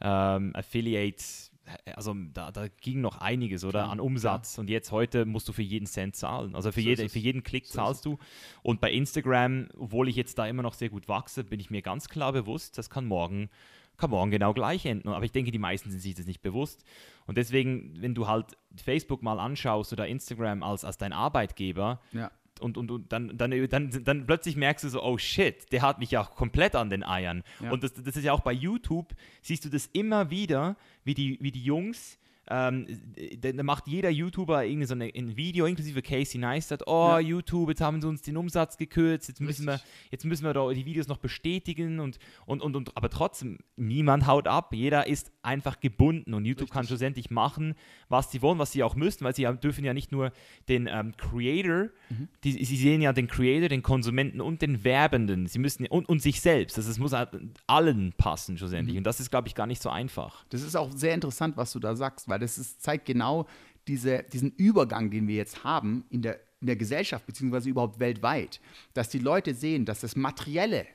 ähm, Affiliates also da, da ging noch einiges, oder? Klar, an Umsatz. Klar. Und jetzt heute musst du für jeden Cent zahlen. Also für, so jede, für jeden Klick so zahlst du. Und bei Instagram, obwohl ich jetzt da immer noch sehr gut wachse, bin ich mir ganz klar bewusst, das kann morgen, kann morgen genau gleich enden. Aber ich denke, die meisten sind sich das nicht bewusst. Und deswegen, wenn du halt Facebook mal anschaust oder Instagram als, als dein Arbeitgeber, ja und, und, und dann, dann, dann, dann plötzlich merkst du so, oh shit, der hat mich ja auch komplett an den Eiern. Ja. Und das, das ist ja auch bei YouTube, siehst du das immer wieder, wie die, wie die Jungs ähm, da, macht jeder YouTuber irgendwie so eine, ein Video, inklusive Casey Neistat, oh, ja. YouTube, jetzt haben sie uns den Umsatz gekürzt, jetzt müssen wir, jetzt müssen wir da die Videos noch bestätigen und, und, und, und aber trotzdem, niemand haut ab, jeder ist einfach gebunden und YouTube Richtig. kann schlussendlich machen, was sie wollen, was sie auch müssen, weil sie dürfen ja nicht nur den ähm, Creator, mhm. die, sie sehen ja den Creator, den Konsumenten und den Werbenden, sie müssen und, und sich selbst, also es muss halt allen passen schlussendlich mhm. und das ist, glaube ich, gar nicht so einfach. Das ist auch sehr interessant, was du da sagst, weil weil das ist, zeigt genau diese, diesen Übergang, den wir jetzt haben in der, in der Gesellschaft, beziehungsweise überhaupt weltweit, dass die Leute sehen, dass das Materielle,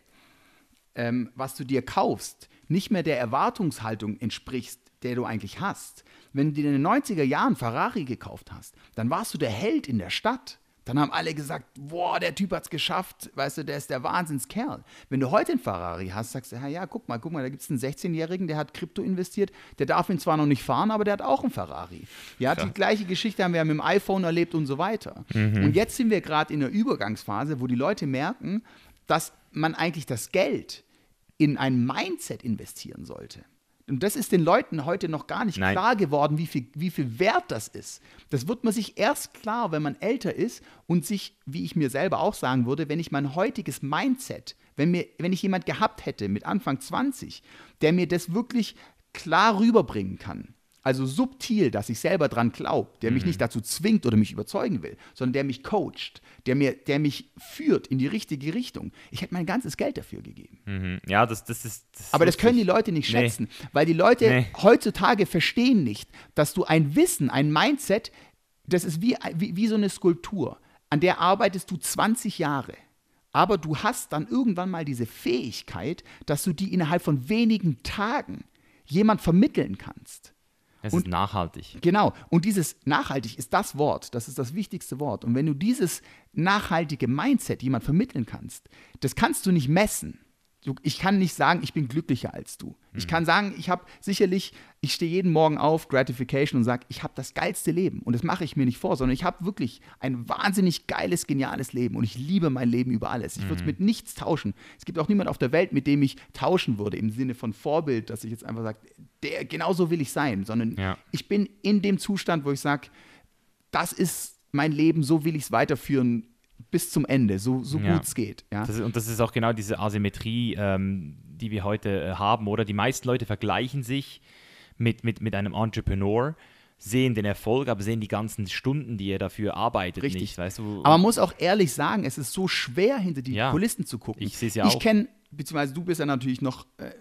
ähm, was du dir kaufst, nicht mehr der Erwartungshaltung entspricht, der du eigentlich hast. Wenn du dir in den 90er Jahren Ferrari gekauft hast, dann warst du der Held in der Stadt. Dann haben alle gesagt, boah, der Typ hat's geschafft, weißt du, der ist der Wahnsinnskerl. Wenn du heute einen Ferrari hast, sagst du, ja, ja, guck mal, guck mal, da gibt es einen 16-Jährigen, der hat Krypto investiert, der darf ihn zwar noch nicht fahren, aber der hat auch einen Ferrari. Ja, Klar. die gleiche Geschichte haben wir ja mit dem iPhone erlebt und so weiter. Mhm. Und jetzt sind wir gerade in der Übergangsphase, wo die Leute merken, dass man eigentlich das Geld in ein Mindset investieren sollte. Und das ist den Leuten heute noch gar nicht Nein. klar geworden, wie viel, wie viel wert das ist. Das wird man sich erst klar, wenn man älter ist und sich, wie ich mir selber auch sagen würde, wenn ich mein heutiges Mindset, wenn, mir, wenn ich jemand gehabt hätte mit Anfang 20, der mir das wirklich klar rüberbringen kann, also subtil, dass ich selber dran glaube, der mhm. mich nicht dazu zwingt oder mich überzeugen will, sondern der mich coacht, der, mir, der mich führt in die richtige Richtung. Ich hätte mein ganzes Geld dafür gegeben. Mhm. Ja, das, das ist. Das Aber das können die Leute nicht schätzen, nee. weil die Leute nee. heutzutage verstehen nicht, dass du ein Wissen, ein Mindset, das ist wie, wie, wie so eine Skulptur. An der arbeitest du 20 Jahre. Aber du hast dann irgendwann mal diese Fähigkeit, dass du die innerhalb von wenigen Tagen jemand vermitteln kannst. Es und, ist nachhaltig. Genau. Und dieses nachhaltig ist das Wort, das ist das wichtigste Wort. Und wenn du dieses nachhaltige Mindset jemand vermitteln kannst, das kannst du nicht messen ich kann nicht sagen, ich bin glücklicher als du. Ich mhm. kann sagen, ich habe sicherlich, ich stehe jeden Morgen auf, Gratification und sage, ich habe das geilste Leben. Und das mache ich mir nicht vor, sondern ich habe wirklich ein wahnsinnig geiles, geniales Leben. Und ich liebe mein Leben über alles. Ich würde es mhm. mit nichts tauschen. Es gibt auch niemanden auf der Welt, mit dem ich tauschen würde, im Sinne von Vorbild, dass ich jetzt einfach sage, der, genauso will ich sein. Sondern ja. ich bin in dem Zustand, wo ich sage, das ist mein Leben, so will ich es weiterführen bis zum Ende, so, so ja. gut es geht. Ja? Das ist, und das ist auch genau diese Asymmetrie, ähm, die wir heute äh, haben, oder? Die meisten Leute vergleichen sich mit, mit, mit einem Entrepreneur, sehen den Erfolg, aber sehen die ganzen Stunden, die er dafür arbeitet, Richtig. nicht. Weißt du? Aber man muss auch ehrlich sagen, es ist so schwer, hinter die ja. Kulissen zu gucken. Ich sehe es ja auch. Ich kenne, beziehungsweise du bist ja natürlich noch, äh,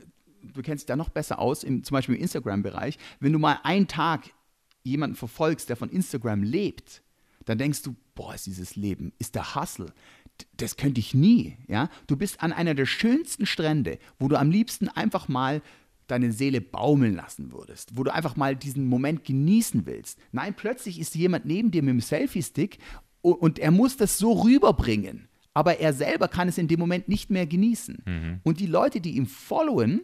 du kennst dich da noch besser aus, im, zum Beispiel im Instagram-Bereich. Wenn du mal einen Tag jemanden verfolgst, der von Instagram lebt, dann denkst du, boah, ist dieses Leben, ist der Hustle. Das könnte ich nie, ja. Du bist an einer der schönsten Strände, wo du am liebsten einfach mal deine Seele baumeln lassen würdest, wo du einfach mal diesen Moment genießen willst. Nein, plötzlich ist jemand neben dir mit dem Selfie-Stick und, und er muss das so rüberbringen. Aber er selber kann es in dem Moment nicht mehr genießen. Mhm. Und die Leute, die ihm followen,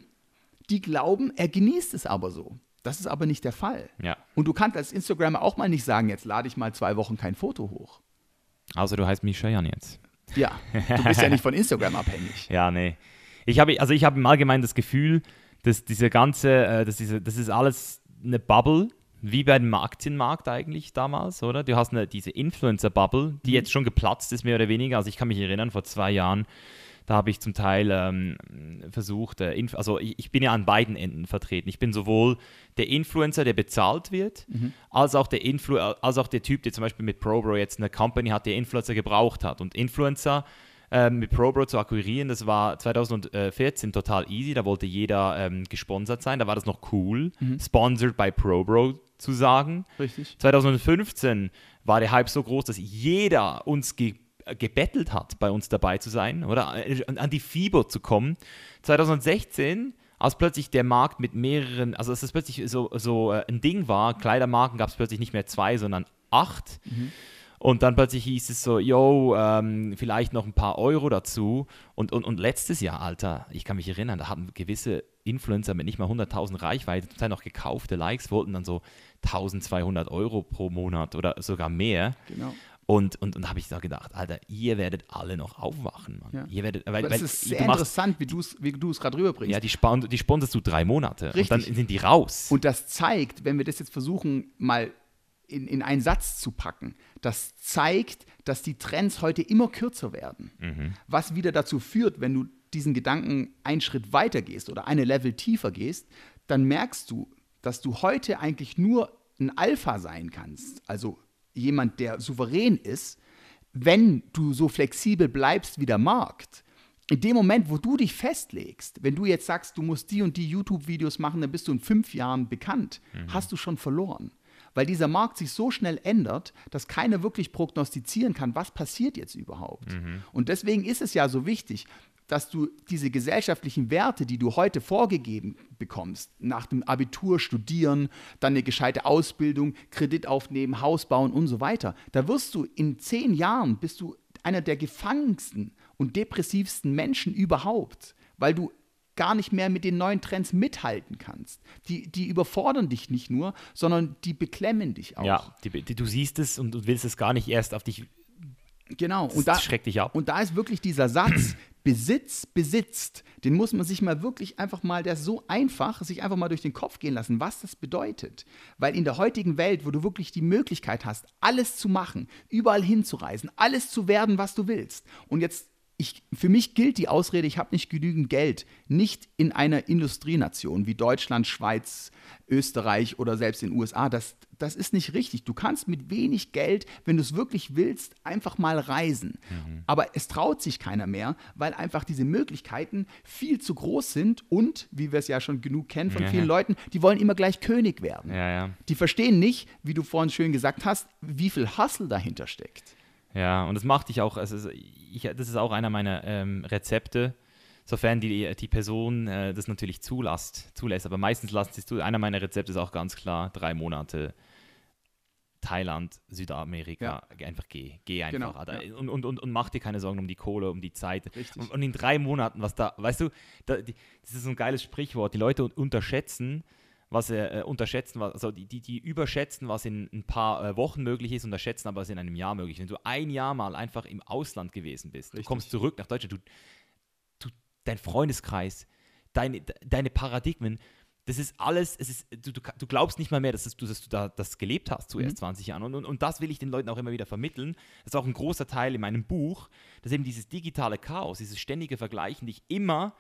die glauben, er genießt es aber so. Das ist aber nicht der Fall. Ja. Und du kannst als Instagrammer auch mal nicht sagen, jetzt lade ich mal zwei Wochen kein Foto hoch. Also du heißt Misha Jan jetzt. Ja, du bist ja nicht von Instagram abhängig. Ja, nee. Ich habe also ich habe im Allgemeinen das Gefühl, dass diese ganze, äh, dass diese, das ist alles eine Bubble, wie bei dem Aktienmarkt eigentlich damals, oder? Du hast eine, diese Influencer-Bubble, die mhm. jetzt schon geplatzt ist, mehr oder weniger. Also ich kann mich erinnern, vor zwei Jahren da habe ich zum Teil ähm, versucht, äh, also ich, ich, bin ja an beiden Enden vertreten. Ich bin sowohl der Influencer, der bezahlt wird, mhm. als, auch der Influ als auch der Typ, der zum Beispiel mit ProBro jetzt eine Company hat, der Influencer gebraucht hat. Und Influencer äh, mit ProBro zu akquirieren, das war 2014 total easy. Da wollte jeder ähm, gesponsert sein. Da war das noch cool, mhm. sponsored by ProBro zu sagen. Richtig. 2015 war der Hype so groß, dass jeder uns ge gebettelt hat, bei uns dabei zu sein oder an die Fieber zu kommen. 2016 als plötzlich der Markt mit mehreren, also dass es plötzlich so, so äh, ein Ding war, Kleidermarken gab es plötzlich nicht mehr zwei, sondern acht. Mhm. Und dann plötzlich hieß es so, yo, ähm, vielleicht noch ein paar Euro dazu. Und, und, und letztes Jahr, Alter, ich kann mich erinnern, da hatten gewisse Influencer mit nicht mal 100.000 Reichweite, zum Teil noch gekaufte Likes, wollten dann so 1200 Euro pro Monat oder sogar mehr. Genau. Und, und, und habe ich da gedacht, Alter, ihr werdet alle noch aufwachen, Mann. Ja. Ihr werdet, weil, das ist sehr machst, interessant, wie du es wie gerade rüberbringst. Ja, die, spon die sponsorst du drei Monate Richtig. und dann sind die raus. Und das zeigt, wenn wir das jetzt versuchen, mal in, in einen Satz zu packen, das zeigt, dass die Trends heute immer kürzer werden. Mhm. Was wieder dazu führt, wenn du diesen Gedanken einen Schritt weiter gehst oder eine Level tiefer gehst, dann merkst du, dass du heute eigentlich nur ein Alpha sein kannst. Also jemand, der souverän ist, wenn du so flexibel bleibst wie der Markt. In dem Moment, wo du dich festlegst, wenn du jetzt sagst, du musst die und die YouTube-Videos machen, dann bist du in fünf Jahren bekannt, mhm. hast du schon verloren. Weil dieser Markt sich so schnell ändert, dass keiner wirklich prognostizieren kann, was passiert jetzt überhaupt. Mhm. Und deswegen ist es ja so wichtig, dass du diese gesellschaftlichen Werte, die du heute vorgegeben bekommst, nach dem Abitur studieren, dann eine gescheite Ausbildung, Kredit aufnehmen, Haus bauen und so weiter, da wirst du in zehn Jahren, bist du einer der gefangensten und depressivsten Menschen überhaupt, weil du gar nicht mehr mit den neuen Trends mithalten kannst. Die, die überfordern dich nicht nur, sondern die beklemmen dich auch. Ja, die, die, du siehst es und du willst es gar nicht erst auf dich Genau. und da, schreckt dich ab. Und da ist wirklich dieser Satz, Besitz besitzt, den muss man sich mal wirklich einfach mal, der ist so einfach, sich einfach mal durch den Kopf gehen lassen, was das bedeutet. Weil in der heutigen Welt, wo du wirklich die Möglichkeit hast, alles zu machen, überall hinzureisen, alles zu werden, was du willst. Und jetzt ich, für mich gilt die Ausrede, ich habe nicht genügend Geld, nicht in einer Industrienation wie Deutschland, Schweiz, Österreich oder selbst in den USA. Das, das ist nicht richtig. Du kannst mit wenig Geld, wenn du es wirklich willst, einfach mal reisen. Mhm. Aber es traut sich keiner mehr, weil einfach diese Möglichkeiten viel zu groß sind und, wie wir es ja schon genug kennen von ja, vielen ja. Leuten, die wollen immer gleich König werden. Ja, die verstehen nicht, wie du vorhin schön gesagt hast, wie viel Hustle dahinter steckt. Ja, und das macht dich auch, also ich, das ist auch einer meiner ähm, Rezepte, sofern die, die Person äh, das natürlich zulässt, zulässt. Aber meistens lassen sie es zu. Einer meiner Rezepte ist auch ganz klar, drei Monate Thailand, Südamerika, ja. einfach geh, geh einfach. Genau, ja. und, und, und, und mach dir keine Sorgen um die Kohle, um die Zeit. Und, und, in drei Monaten, was da, weißt du, da, die, das ist so ein geiles Sprichwort, die Leute unterschätzen, was äh, unterschätzen, was, also die, die, die überschätzen, was in ein paar äh, Wochen möglich ist, unterschätzen aber, was in einem Jahr möglich ist. Wenn du ein Jahr mal einfach im Ausland gewesen bist, Richtig. du kommst zurück nach Deutschland, du, du, dein Freundeskreis, deine, deine Paradigmen, das ist alles, es ist, du, du, du glaubst nicht mal mehr, dass, du, dass du da das gelebt hast, zuerst mhm. 20 Jahren. Und, und, und das will ich den Leuten auch immer wieder vermitteln. Das ist auch ein großer Teil in meinem Buch, dass eben dieses digitale Chaos, dieses ständige Vergleichen dich immer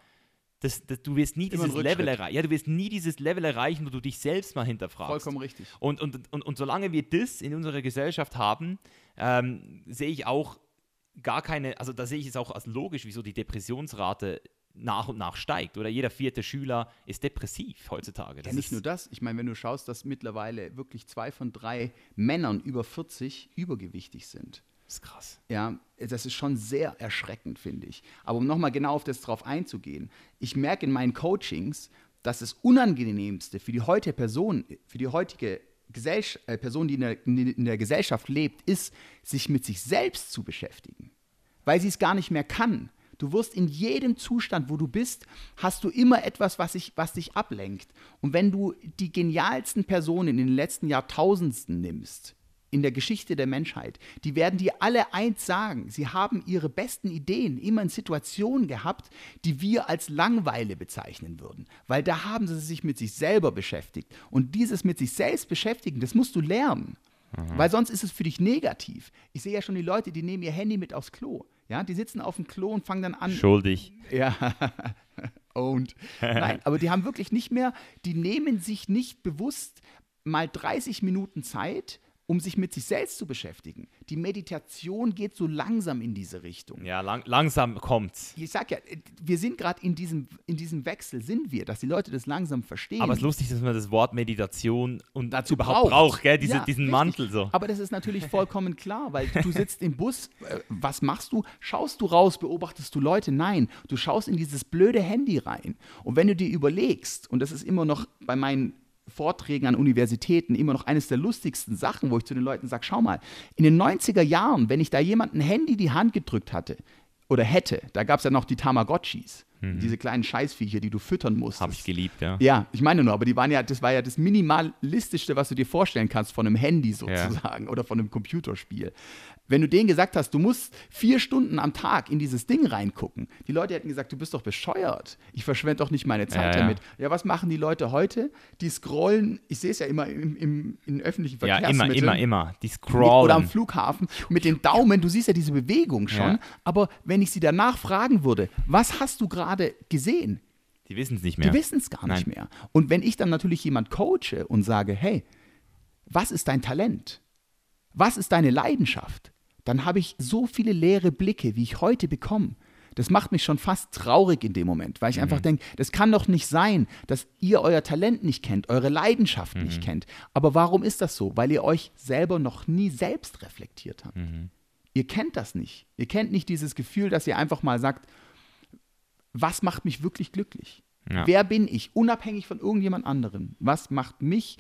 das, das, du wirst nie dieses Level erreichen. Ja, du wirst nie dieses Level erreichen, wo du dich selbst mal hinterfragst. Vollkommen richtig. Und, und, und, und solange wir das in unserer Gesellschaft haben, ähm, sehe ich auch gar keine, also da sehe ich es auch als logisch, wieso die Depressionsrate nach und nach steigt. Oder jeder vierte Schüler ist depressiv heutzutage. Das ja, nicht nur das. Ich meine, wenn du schaust, dass mittlerweile wirklich zwei von drei Männern über 40 übergewichtig sind. Das ist krass. Ja, das ist schon sehr erschreckend, finde ich. Aber um nochmal genau auf das drauf einzugehen, ich merke in meinen Coachings, dass das Unangenehmste für die heutige Person, für die heutige Gesellschaft, äh, Person, die in der, in der Gesellschaft lebt, ist, sich mit sich selbst zu beschäftigen. Weil sie es gar nicht mehr kann. Du wirst in jedem Zustand, wo du bist, hast du immer etwas, was, ich, was dich ablenkt. Und wenn du die genialsten Personen in den letzten Jahrtausenden nimmst, in der Geschichte der Menschheit, die werden dir alle eins sagen. Sie haben ihre besten Ideen immer in Situationen gehabt, die wir als Langweile bezeichnen würden. Weil da haben sie sich mit sich selber beschäftigt. Und dieses mit sich selbst beschäftigen, das musst du lernen. Mhm. Weil sonst ist es für dich negativ. Ich sehe ja schon die Leute, die nehmen ihr Handy mit aufs Klo. Ja, die sitzen auf dem Klo und fangen dann an. Schuldig. Ja, <laughs> owned. Nein, <laughs> aber die haben wirklich nicht mehr, die nehmen sich nicht bewusst mal 30 Minuten Zeit, um sich mit sich selbst zu beschäftigen. Die Meditation geht so langsam in diese Richtung. Ja, lang, langsam kommt's. Ich sag ja, wir sind gerade in diesem, in diesem Wechsel, sind wir, dass die Leute das langsam verstehen. Aber es ist lustig, dass man das Wort Meditation und dazu überhaupt braucht, braucht gell? Diese, ja, diesen richtig. Mantel so. Aber das ist natürlich vollkommen klar, weil du sitzt im Bus, äh, was machst du? Schaust du raus, beobachtest du Leute? Nein, du schaust in dieses blöde Handy rein. Und wenn du dir überlegst, und das ist immer noch bei meinen Vorträgen an Universitäten immer noch eines der lustigsten Sachen, wo ich zu den Leuten sage, schau mal, in den 90er Jahren, wenn ich da jemand ein Handy die Hand gedrückt hatte oder hätte, da gab es ja noch die Tamagotchis. Mhm. Diese kleinen Scheißviecher, die du füttern musst. Habe ich geliebt, ja. Ja, ich meine nur, aber die waren ja, das war ja das minimalistischste, was du dir vorstellen kannst von einem Handy sozusagen ja. oder von einem Computerspiel. Wenn du denen gesagt hast, du musst vier Stunden am Tag in dieses Ding reingucken, die Leute hätten gesagt, du bist doch bescheuert. Ich verschwende doch nicht meine Zeit ja, damit. Ja. ja, was machen die Leute heute? Die scrollen, ich sehe es ja immer im, im, in öffentlichen Verkehrsmitteln. Ja, immer, immer, immer. Die scrollen. Oder am Flughafen mit den Daumen, du siehst ja diese Bewegung schon. Aber wenn ich sie danach fragen würde, was hast du gerade gesehen? Die wissen es nicht mehr. Die wissen es gar Nein. nicht mehr. Und wenn ich dann natürlich jemand coache und sage, hey, was ist dein Talent? Was ist deine Leidenschaft? Dann habe ich so viele leere Blicke, wie ich heute bekomme. Das macht mich schon fast traurig in dem Moment, weil ich mhm. einfach denke, das kann doch nicht sein, dass ihr euer Talent nicht kennt, eure Leidenschaft mhm. nicht kennt. Aber warum ist das so? Weil ihr euch selber noch nie selbst reflektiert habt. Mhm. Ihr kennt das nicht. Ihr kennt nicht dieses Gefühl, dass ihr einfach mal sagt, was macht mich wirklich glücklich? Ja. Wer bin ich, unabhängig von irgendjemand anderem? Was macht mich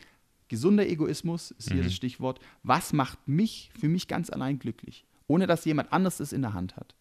Gesunder Egoismus ist hier mhm. das Stichwort. Was macht mich für mich ganz allein glücklich? Ohne dass jemand anderes es in der Hand hat.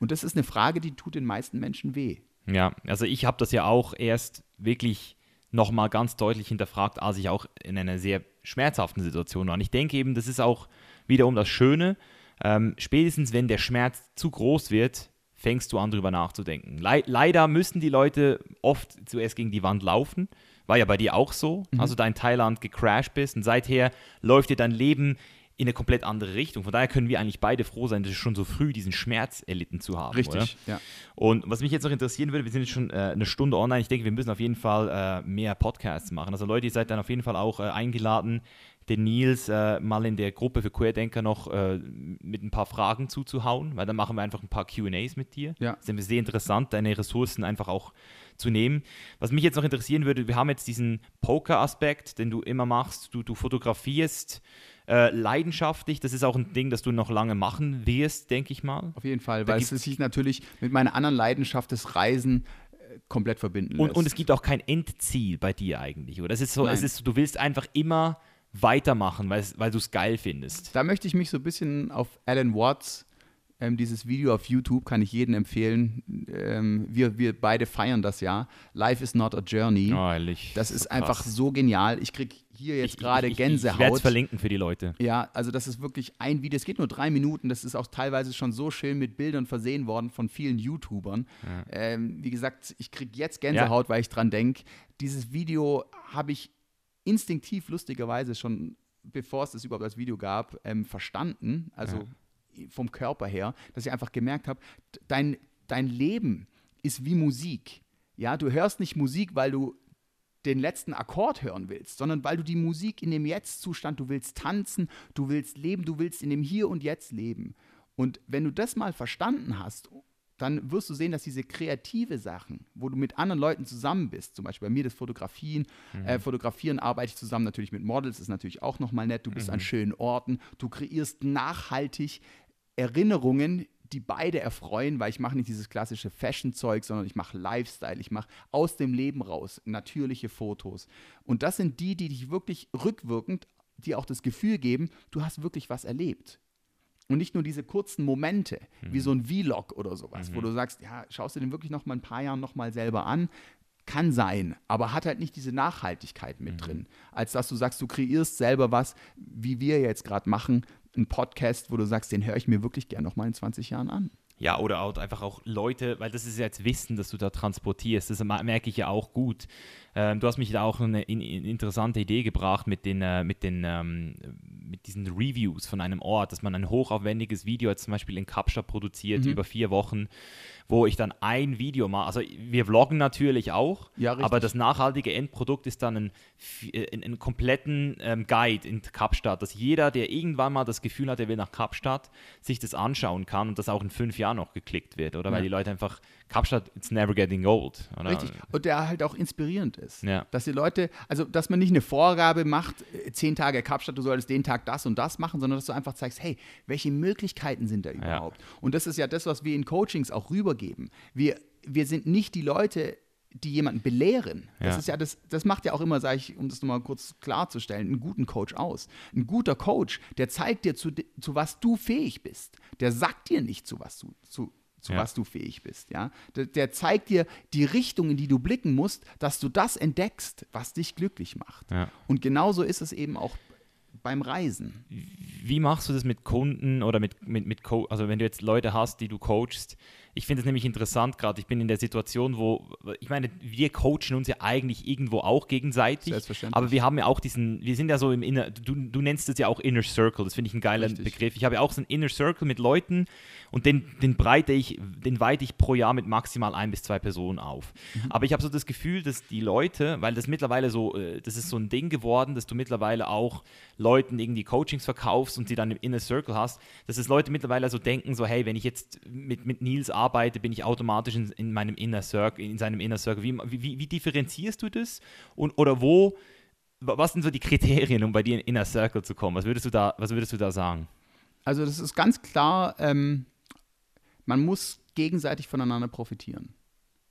Und das ist eine Frage, die tut den meisten Menschen weh. Ja, also ich habe das ja auch erst wirklich nochmal ganz deutlich hinterfragt, als ich auch in einer sehr schmerzhaften Situation war. Und ich denke eben, das ist auch wiederum das Schöne. Ähm, spätestens wenn der Schmerz zu groß wird, fängst du an, darüber nachzudenken. Le leider müssen die Leute oft zuerst gegen die Wand laufen war ja bei dir auch so, mhm. also da in Thailand gecrashed bist und seither läuft dir dein Leben in eine komplett andere Richtung. Von daher können wir eigentlich beide froh sein, dass wir schon so früh diesen Schmerz erlitten zu haben. Richtig, oder? ja. Und was mich jetzt noch interessieren würde, wir sind jetzt schon äh, eine Stunde online. Ich denke, wir müssen auf jeden Fall äh, mehr Podcasts machen. Also Leute, ihr seid dann auf jeden Fall auch äh, eingeladen, den Nils äh, mal in der Gruppe für Querdenker noch äh, mit ein paar Fragen zuzuhauen, weil dann machen wir einfach ein paar QAs mit dir. Ja. Das ist sehr interessant, deine Ressourcen einfach auch zu nehmen. Was mich jetzt noch interessieren würde, wir haben jetzt diesen Poker-Aspekt, den du immer machst. Du, du fotografierst äh, leidenschaftlich. Das ist auch ein Ding, das du noch lange machen wirst, denke ich mal. Auf jeden Fall, weil es sich natürlich mit meiner anderen Leidenschaft des Reisen äh, komplett verbinden und, lässt. Und es gibt auch kein Endziel bei dir eigentlich, oder? Es ist so, es ist, du willst einfach immer weitermachen, weil, weil du es geil findest. Da möchte ich mich so ein bisschen auf Alan Watts ähm, dieses Video auf YouTube kann ich jedem empfehlen. Ähm, wir, wir beide feiern das ja. Life is not a journey. Oh, ehrlich. Das ist so einfach so genial. Ich kriege hier jetzt gerade Gänsehaut. Ich, werde es verlinken für die Leute. Ja, also das ist wirklich ein Video. Es geht nur drei Minuten. Das ist auch teilweise schon so schön mit Bildern versehen worden von vielen YouTubern. Ja. Ähm, wie gesagt, ich kriege jetzt Gänsehaut, ja. weil ich dran denke. Dieses Video habe ich instinktiv lustigerweise schon bevor es das überhaupt als Video gab, ähm, verstanden. Also ja vom Körper her, dass ich einfach gemerkt habe, dein, dein Leben ist wie Musik. Ja, du hörst nicht Musik, weil du den letzten Akkord hören willst, sondern weil du die Musik in dem Jetzt-Zustand, du willst tanzen, du willst leben, du willst in dem Hier und Jetzt leben. Und wenn du das mal verstanden hast dann wirst du sehen, dass diese kreative Sachen, wo du mit anderen Leuten zusammen bist, zum Beispiel bei mir das Fotografien, mhm. äh, Fotografieren arbeite ich zusammen natürlich mit Models, ist natürlich auch nochmal nett, du bist mhm. an schönen Orten, du kreierst nachhaltig Erinnerungen, die beide erfreuen, weil ich mache nicht dieses klassische Fashion-Zeug, sondern ich mache Lifestyle, ich mache aus dem Leben raus natürliche Fotos. Und das sind die, die dich wirklich rückwirkend dir auch das Gefühl geben, du hast wirklich was erlebt. Und nicht nur diese kurzen Momente, mhm. wie so ein Vlog oder sowas, mhm. wo du sagst, ja, schaust du den wirklich noch mal ein paar Jahren noch mal selber an, kann sein, aber hat halt nicht diese Nachhaltigkeit mit mhm. drin, als dass du sagst, du kreierst selber was, wie wir jetzt gerade machen, einen Podcast, wo du sagst, den höre ich mir wirklich gerne noch mal in 20 Jahren an. Ja, oder auch einfach auch Leute, weil das ist jetzt Wissen, das du da transportierst, das merke ich ja auch gut. Ähm, du hast mich da auch eine in, in interessante Idee gebracht mit den, äh, mit den ähm, mit diesen Reviews von einem Ort, dass man ein hochaufwendiges Video jetzt zum Beispiel in Kapstadt produziert mhm. über vier Wochen, wo ich dann ein Video mache. Also wir vloggen natürlich auch, ja, aber das nachhaltige Endprodukt ist dann ein, ein, ein kompletten ähm, Guide in Kapstadt, dass jeder, der irgendwann mal das Gefühl hat, er will nach Kapstadt, sich das anschauen kann und das auch in fünf Jahren noch geklickt wird, oder? Ja. Weil die Leute einfach Kapstadt, it's never getting old. Oder? Richtig. Und der halt auch inspirierend ist. Ja. Dass die Leute, also dass man nicht eine Vorgabe macht, äh, zehn Tage Kapstadt, du solltest den Tag das und das machen, sondern dass du einfach zeigst, hey, welche Möglichkeiten sind da überhaupt? Ja. Und das ist ja das, was wir in Coachings auch rübergeben. Wir, wir sind nicht die Leute, die jemanden belehren. Das ja. ist ja das, das macht ja auch immer, sage ich, um das nochmal kurz klarzustellen, einen guten Coach aus. Ein guter Coach, der zeigt dir, zu, zu was du fähig bist. Der sagt dir nicht, zu was du, zu, zu ja. was du fähig bist. Ja? Der, der, zeigt dir die Richtung, in die du blicken musst, dass du das entdeckst, was dich glücklich macht. Ja. Und genauso ist es eben auch beim Reisen. Wie machst du das mit Kunden oder mit, mit, mit Co also wenn du jetzt Leute hast, die du coachst, ich finde es nämlich interessant gerade. Ich bin in der Situation, wo, ich meine, wir coachen uns ja eigentlich irgendwo auch gegenseitig. Selbstverständlich. Aber wir haben ja auch diesen, wir sind ja so im Inner, du, du nennst es ja auch Inner Circle. Das finde ich ein geiler Richtig. Begriff. Ich habe ja auch so einen Inner Circle mit Leuten und den, den breite ich, den weite ich pro Jahr mit maximal ein bis zwei Personen auf. Mhm. Aber ich habe so das Gefühl, dass die Leute, weil das mittlerweile so, äh, das ist so ein Ding geworden, dass du mittlerweile auch Leuten irgendwie Coachings verkaufst und sie dann im Inner Circle hast, dass es Leute mittlerweile so denken, so hey, wenn ich jetzt mit, mit Nils arbeite, arbeite, bin ich automatisch in, in meinem Inner Circle, in seinem Inner Circle. Wie, wie, wie differenzierst du das? Und, oder wo, was sind so die Kriterien, um bei dir in Inner Circle zu kommen? Was würdest du da, was würdest du da sagen? Also das ist ganz klar, ähm, man muss gegenseitig voneinander profitieren.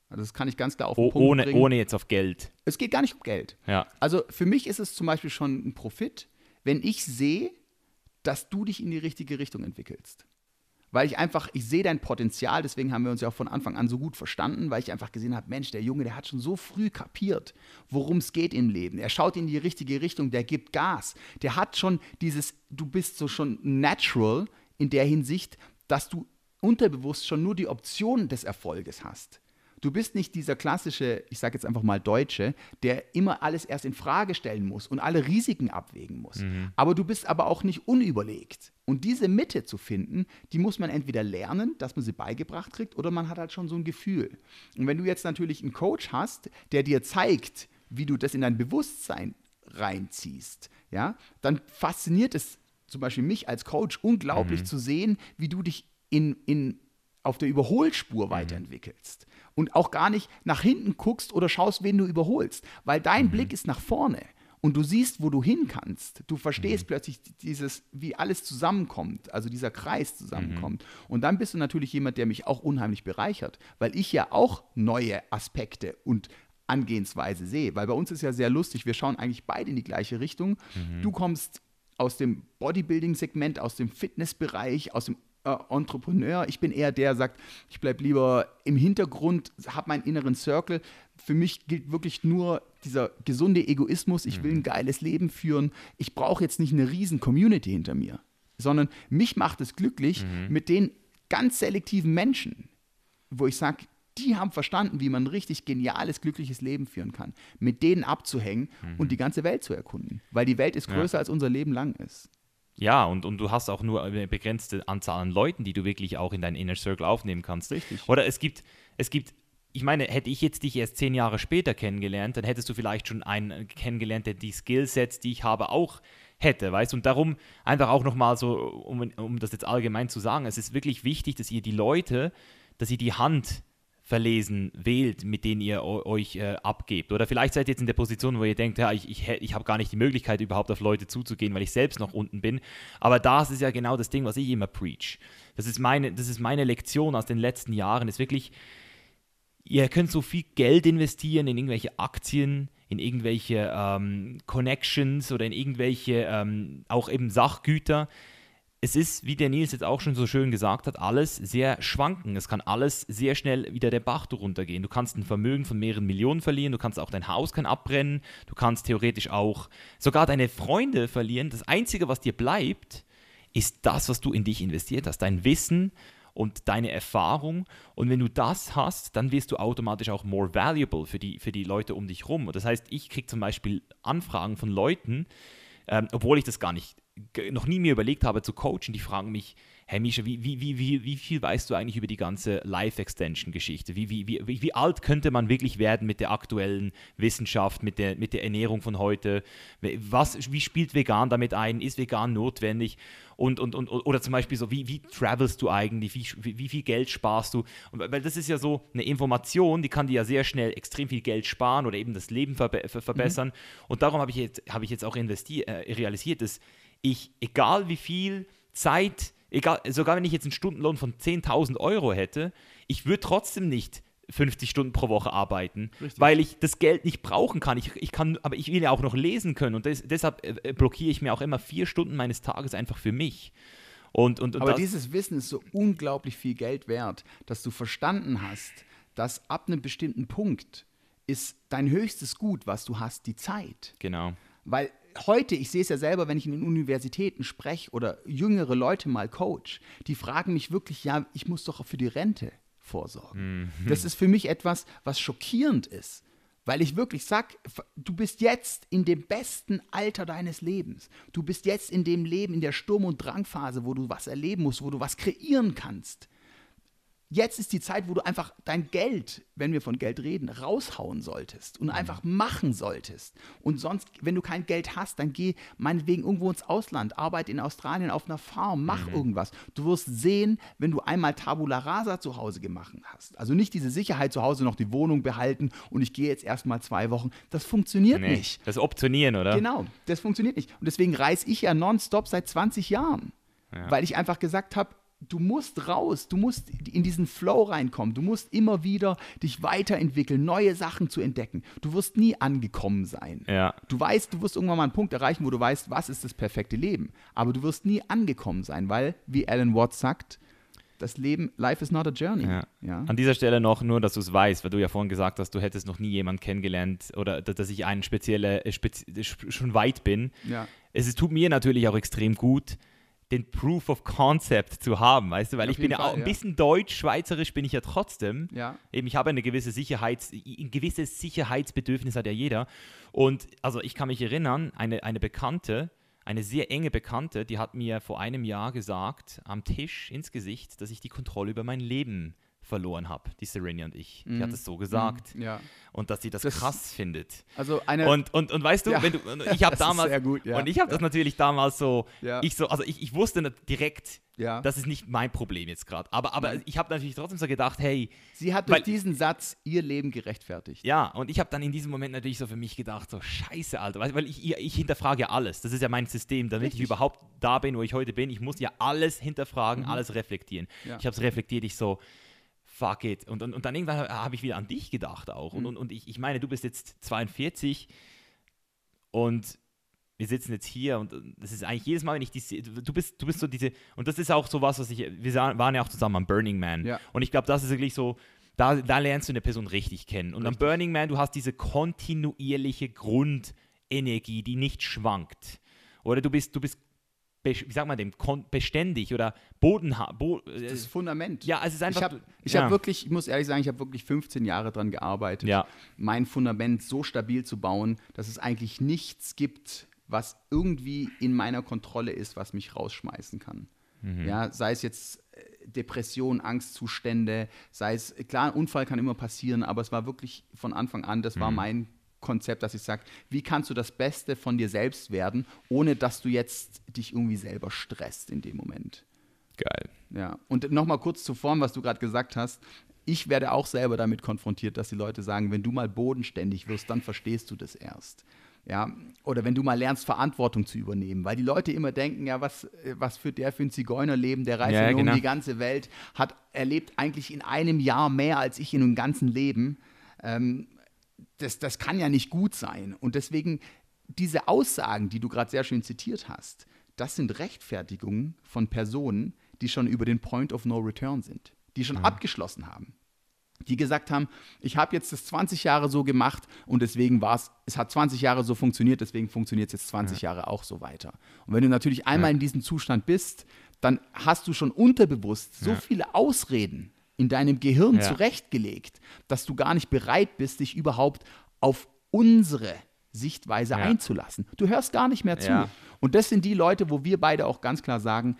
Also das kann ich ganz klar auf den oh, Punkt ohne, bringen. Ohne jetzt auf Geld. Es geht gar nicht um Geld. Ja. Also für mich ist es zum Beispiel schon ein Profit, wenn ich sehe, dass du dich in die richtige Richtung entwickelst weil ich einfach, ich sehe dein Potenzial, deswegen haben wir uns ja auch von Anfang an so gut verstanden, weil ich einfach gesehen habe, Mensch, der Junge, der hat schon so früh kapiert, worum es geht im Leben. Er schaut in die richtige Richtung, der gibt Gas. Der hat schon dieses, du bist so schon natural in der Hinsicht, dass du unterbewusst schon nur die Option des Erfolges hast. Du bist nicht dieser klassische, ich sage jetzt einfach mal Deutsche, der immer alles erst in Frage stellen muss und alle Risiken abwägen muss. Mhm. Aber du bist aber auch nicht unüberlegt. Und diese Mitte zu finden, die muss man entweder lernen, dass man sie beigebracht kriegt, oder man hat halt schon so ein Gefühl. Und wenn du jetzt natürlich einen Coach hast, der dir zeigt, wie du das in dein Bewusstsein reinziehst, ja, dann fasziniert es zum Beispiel mich als Coach unglaublich mhm. zu sehen, wie du dich in, in, auf der Überholspur mhm. weiterentwickelst und auch gar nicht nach hinten guckst oder schaust, wen du überholst, weil dein mhm. Blick ist nach vorne und du siehst, wo du hin kannst. Du verstehst mhm. plötzlich dieses, wie alles zusammenkommt, also dieser Kreis zusammenkommt. Mhm. Und dann bist du natürlich jemand, der mich auch unheimlich bereichert, weil ich ja auch neue Aspekte und Angehensweise sehe. Weil bei uns ist ja sehr lustig, wir schauen eigentlich beide in die gleiche Richtung. Mhm. Du kommst aus dem Bodybuilding-Segment, aus dem Fitnessbereich, aus dem äh, Entrepreneur. Ich bin eher der, der sagt, ich bleibe lieber im Hintergrund, habe meinen inneren Circle. Für mich gilt wirklich nur dieser gesunde Egoismus. Ich will ein mhm. geiles Leben führen. Ich brauche jetzt nicht eine riesen Community hinter mir, sondern mich macht es glücklich mhm. mit den ganz selektiven Menschen, wo ich sage, die haben verstanden, wie man ein richtig geniales, glückliches Leben führen kann. Mit denen abzuhängen mhm. und die ganze Welt zu erkunden. Weil die Welt ist größer, ja. als unser Leben lang ist. Ja, und, und du hast auch nur eine begrenzte Anzahl an Leuten, die du wirklich auch in deinen Inner Circle aufnehmen kannst. Richtig. Oder es gibt, es gibt, ich meine, hätte ich jetzt dich erst zehn Jahre später kennengelernt, dann hättest du vielleicht schon einen kennengelernt, der die Skillsets, die ich habe, auch hätte, weißt? Und darum einfach auch nochmal so, um, um das jetzt allgemein zu sagen, es ist wirklich wichtig, dass ihr die Leute, dass ihr die Hand verlesen wählt, mit denen ihr euch äh, abgebt. Oder vielleicht seid ihr jetzt in der Position, wo ihr denkt, ja, ich, ich, ich habe gar nicht die Möglichkeit, überhaupt auf Leute zuzugehen, weil ich selbst noch unten bin. Aber das ist ja genau das Ding, was ich immer preach. Das ist meine, das ist meine Lektion aus den letzten Jahren, ist wirklich, ihr könnt so viel Geld investieren in irgendwelche Aktien, in irgendwelche ähm, Connections oder in irgendwelche ähm, auch eben Sachgüter es ist, wie der Nils jetzt auch schon so schön gesagt hat, alles sehr schwanken. Es kann alles sehr schnell wieder der Bach runtergehen. Du kannst ein Vermögen von mehreren Millionen verlieren, du kannst auch dein Haus kann abbrennen, du kannst theoretisch auch sogar deine Freunde verlieren. Das Einzige, was dir bleibt, ist das, was du in dich investiert hast, dein Wissen und deine Erfahrung. Und wenn du das hast, dann wirst du automatisch auch more valuable für die, für die Leute um dich rum. Das heißt, ich kriege zum Beispiel Anfragen von Leuten, ähm, obwohl ich das gar nicht noch nie mir überlegt habe zu coachen, die fragen mich, hey Misha, wie, wie, wie, wie, wie viel weißt du eigentlich über die ganze Life-Extension-Geschichte? Wie, wie, wie, wie alt könnte man wirklich werden mit der aktuellen Wissenschaft, mit der, mit der Ernährung von heute? Was, wie spielt vegan damit ein? Ist vegan notwendig? Und, und, und, oder zum Beispiel so, wie, wie travelst du eigentlich? Wie, wie, viel Geld sparst du? weil das ist ja so eine Information, die kann dir ja sehr schnell extrem viel Geld sparen oder eben das Leben verbe verbessern. Mhm. Und darum habe ich, jetzt, hab ich jetzt auch äh, realisiert, dass ich, egal wie viel Zeit, egal, sogar wenn ich jetzt einen Stundenlohn von 10.000 Euro hätte, ich würde trotzdem nicht 50 Stunden pro Woche arbeiten, Richtig. weil ich das Geld nicht brauchen kann. Ich, ich kann. Aber ich will ja auch noch lesen können und des, deshalb äh, äh, blockiere ich mir auch immer vier Stunden meines Tages einfach für mich. Und, und, und aber dieses Wissen ist so unglaublich viel Geld wert, dass du verstanden hast, dass ab einem bestimmten Punkt ist dein höchstes Gut, was du hast, die Zeit. Genau. Weil heute, ich sehe es ja selber, wenn ich in den Universitäten spreche oder jüngere Leute mal coach, die fragen mich wirklich, ja, ich muss doch für die Rente vorsorgen. Mhm. Das ist für mich etwas, was schockierend ist. Weil ich wirklich sage, du bist jetzt in dem besten Alter deines Lebens. Du bist jetzt in dem Leben, in der Sturm- und Drangphase, wo du was erleben musst, wo du was kreieren kannst jetzt ist die Zeit, wo du einfach dein Geld, wenn wir von Geld reden, raushauen solltest und mhm. einfach machen solltest. Und sonst, wenn du kein Geld hast, dann geh meinetwegen irgendwo ins Ausland, arbeite in Australien auf einer Farm, mach mhm. irgendwas. Du wirst sehen, wenn du einmal Tabula Rasa zu Hause gemacht hast, also nicht diese Sicherheit zu Hause noch die Wohnung behalten und ich gehe jetzt erstmal zwei Wochen, das funktioniert nee, nicht. Das Optionieren, oder? Genau, das funktioniert nicht. Und deswegen reise ich ja nonstop seit 20 Jahren. Ja. Weil ich einfach gesagt habe, du musst raus, du musst in diesen Flow reinkommen, du musst immer wieder dich weiterentwickeln, neue Sachen zu entdecken. Du wirst nie angekommen sein. Ja. Du weißt, du wirst irgendwann mal einen Punkt erreichen, wo du weißt, was ist das perfekte Leben. Aber du wirst nie angekommen sein, weil, wie Alan Watts sagt, das Leben, life is not a journey. Ja. Ja. An dieser Stelle noch nur, dass du es weißt, weil du ja vorhin gesagt hast, du hättest noch nie jemanden kennengelernt oder dass ich einen spezielle, äh, spezi schon weit bin. Ja. Es tut mir natürlich auch extrem gut, den Proof of Concept zu haben, weißt du, weil Auf ich bin ja Fall, auch ein ja. bisschen deutsch, schweizerisch bin ich ja trotzdem. Ja. Eben, ich habe eine gewisse Sicherheits, ein gewisses Sicherheitsbedürfnis hat ja jeder. Und also ich kann mich erinnern, eine, eine Bekannte, eine sehr enge Bekannte, die hat mir vor einem Jahr gesagt, am Tisch ins Gesicht, dass ich die Kontrolle über mein Leben verloren habe, die Serenia und ich. Mm. Die hat mhm. es so gesagt. Mm, ja. Und dass sie das, das, krass findet. Also eine und, und, und weißt du, ja. wenn du ich habe <laughs> damals gut, ja. und ich habe das natürlich damals so, ich so, also ich, ich wusste direkt, ja. Das ist nicht mein Problem jetzt gerade. Aber, aber ich habe natürlich trotzdem so gedacht, hey. Sie hat durch weil, diesen Satz ihr Leben gerechtfertigt. Ja, und ich habe dann in diesem Moment natürlich so für mich gedacht, so scheiße, Alter. Weil ich, ich hinterfrage ja alles. Das ist ja mein System, damit Richtig. ich überhaupt da bin, wo ich heute bin. Ich muss ja alles hinterfragen, mhm. alles reflektieren. Ich habe es reflektiert, ich so, fuck it. Und, und, und dann irgendwann habe ich wieder an dich gedacht auch. Mhm. Und, und, und ich, ich meine, du bist jetzt 42 und wir sitzen jetzt hier und das ist eigentlich jedes Mal, wenn ich die du bist, du bist so diese, und das ist auch so was, was ich, wir waren ja auch zusammen am Burning Man. Ja. Und ich glaube, das ist wirklich so, da, da lernst du eine Person richtig kennen. Und richtig. am Burning Man, du hast diese kontinuierliche Grundenergie, die nicht schwankt. Oder du bist, du bist wie sagt man dem, beständig oder Boden. Bo das Fundament. Ja, also es ist einfach. Ich habe ja. hab wirklich, ich muss ehrlich sagen, ich habe wirklich 15 Jahre daran gearbeitet, ja. mein Fundament so stabil zu bauen, dass es eigentlich nichts gibt, was irgendwie in meiner Kontrolle ist, was mich rausschmeißen kann. Mhm. Ja, sei es jetzt äh, Depression, Angstzustände, sei es, klar, ein Unfall kann immer passieren, aber es war wirklich von Anfang an, das mhm. war mein Konzept, dass ich sage, wie kannst du das Beste von dir selbst werden, ohne dass du jetzt dich irgendwie selber stresst in dem Moment. Geil. Ja, und nochmal kurz zur Form, was du gerade gesagt hast. ich werde auch selber damit konfrontiert, dass die Leute sagen, wenn du mal bodenständig wirst, dann verstehst du das erst. Ja, oder wenn du mal lernst, Verantwortung zu übernehmen, weil die Leute immer denken, ja, was, was führt der für ein Zigeunerleben, der reist ja, genau. um die ganze Welt, hat erlebt eigentlich in einem Jahr mehr als ich in einem ganzen Leben. Ähm, das, das kann ja nicht gut sein. Und deswegen diese Aussagen, die du gerade sehr schön zitiert hast, das sind Rechtfertigungen von Personen, die schon über den Point of No Return sind, die schon mhm. abgeschlossen haben. Die gesagt haben, ich habe jetzt das 20 Jahre so gemacht und deswegen war es, es hat 20 Jahre so funktioniert, deswegen funktioniert es jetzt 20 ja. Jahre auch so weiter. Und wenn du natürlich einmal ja. in diesem Zustand bist, dann hast du schon unterbewusst so ja. viele Ausreden in deinem Gehirn zurechtgelegt, dass du gar nicht bereit bist, dich überhaupt auf unsere Sichtweise einzulassen. Du hörst gar nicht mehr zu. Und das sind die Leute, wo wir beide auch ganz klar sagen,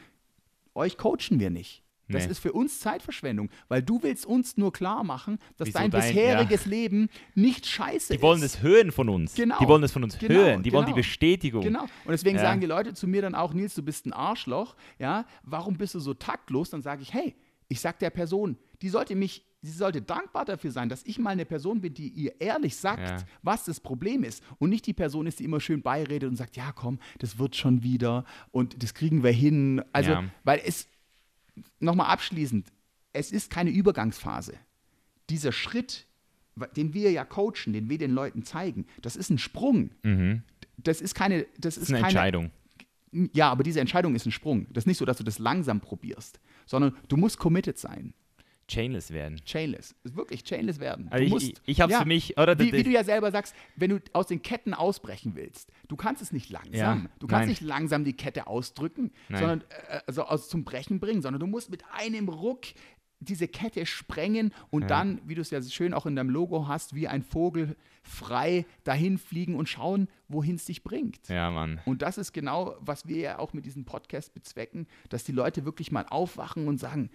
euch coachen wir nicht. Das nee. ist für uns Zeitverschwendung, weil du willst uns nur klar machen, dass Wieso dein, dein bisheriges ja. Leben nicht scheiße ist. Die wollen es hören von uns. Genau. Die wollen es von uns genau, hören. Die genau. wollen die genau. Bestätigung. Genau. Und deswegen ja. sagen die Leute zu mir dann auch, Nils, du bist ein Arschloch. Ja, warum bist du so taktlos? Dann sage ich, hey, ich sag der Person, die sollte mich sie sollte dankbar dafür sein, dass ich mal eine Person bin, die ihr ehrlich sagt, ja. was das Problem ist. Und nicht die Person ist, die immer schön beiredet und sagt, ja komm, das wird schon wieder und das kriegen wir hin. Also, ja. weil es, nochmal abschließend, es ist keine Übergangsphase. Dieser Schritt, den wir ja coachen, den wir den Leuten zeigen, das ist ein Sprung. Mhm. Das ist keine, das, ist, eine keine, Entscheidung. Ja, aber diese Entscheidung ist ein Sprung. Das ist nicht so, dass du das langsam probierst, sondern du musst committed sein. Chainless werden. Chainless. Ist wirklich chainless werden. Also ich musst, ich, ich habe ja, für mich, oder? Wie, wie, du ja selber sagst, wenn du aus den Ketten ausbrechen willst, du kannst es nicht langsam. Ja, du kannst nein. nicht langsam die Kette ausdrücken, nein. sondern äh, also aus zum Brechen bringen, sondern du musst mit einem Ruck diese Kette sprengen und ja. dann, wie du es ja schön auch in deinem Logo hast, wie ein Vogel frei dahin fliegen und schauen, wohin es dich bringt. Ja, Mann. Und das ist genau, was wir ja auch mit diesem Podcast bezwecken, dass die Leute wirklich mal aufwachen und sagen,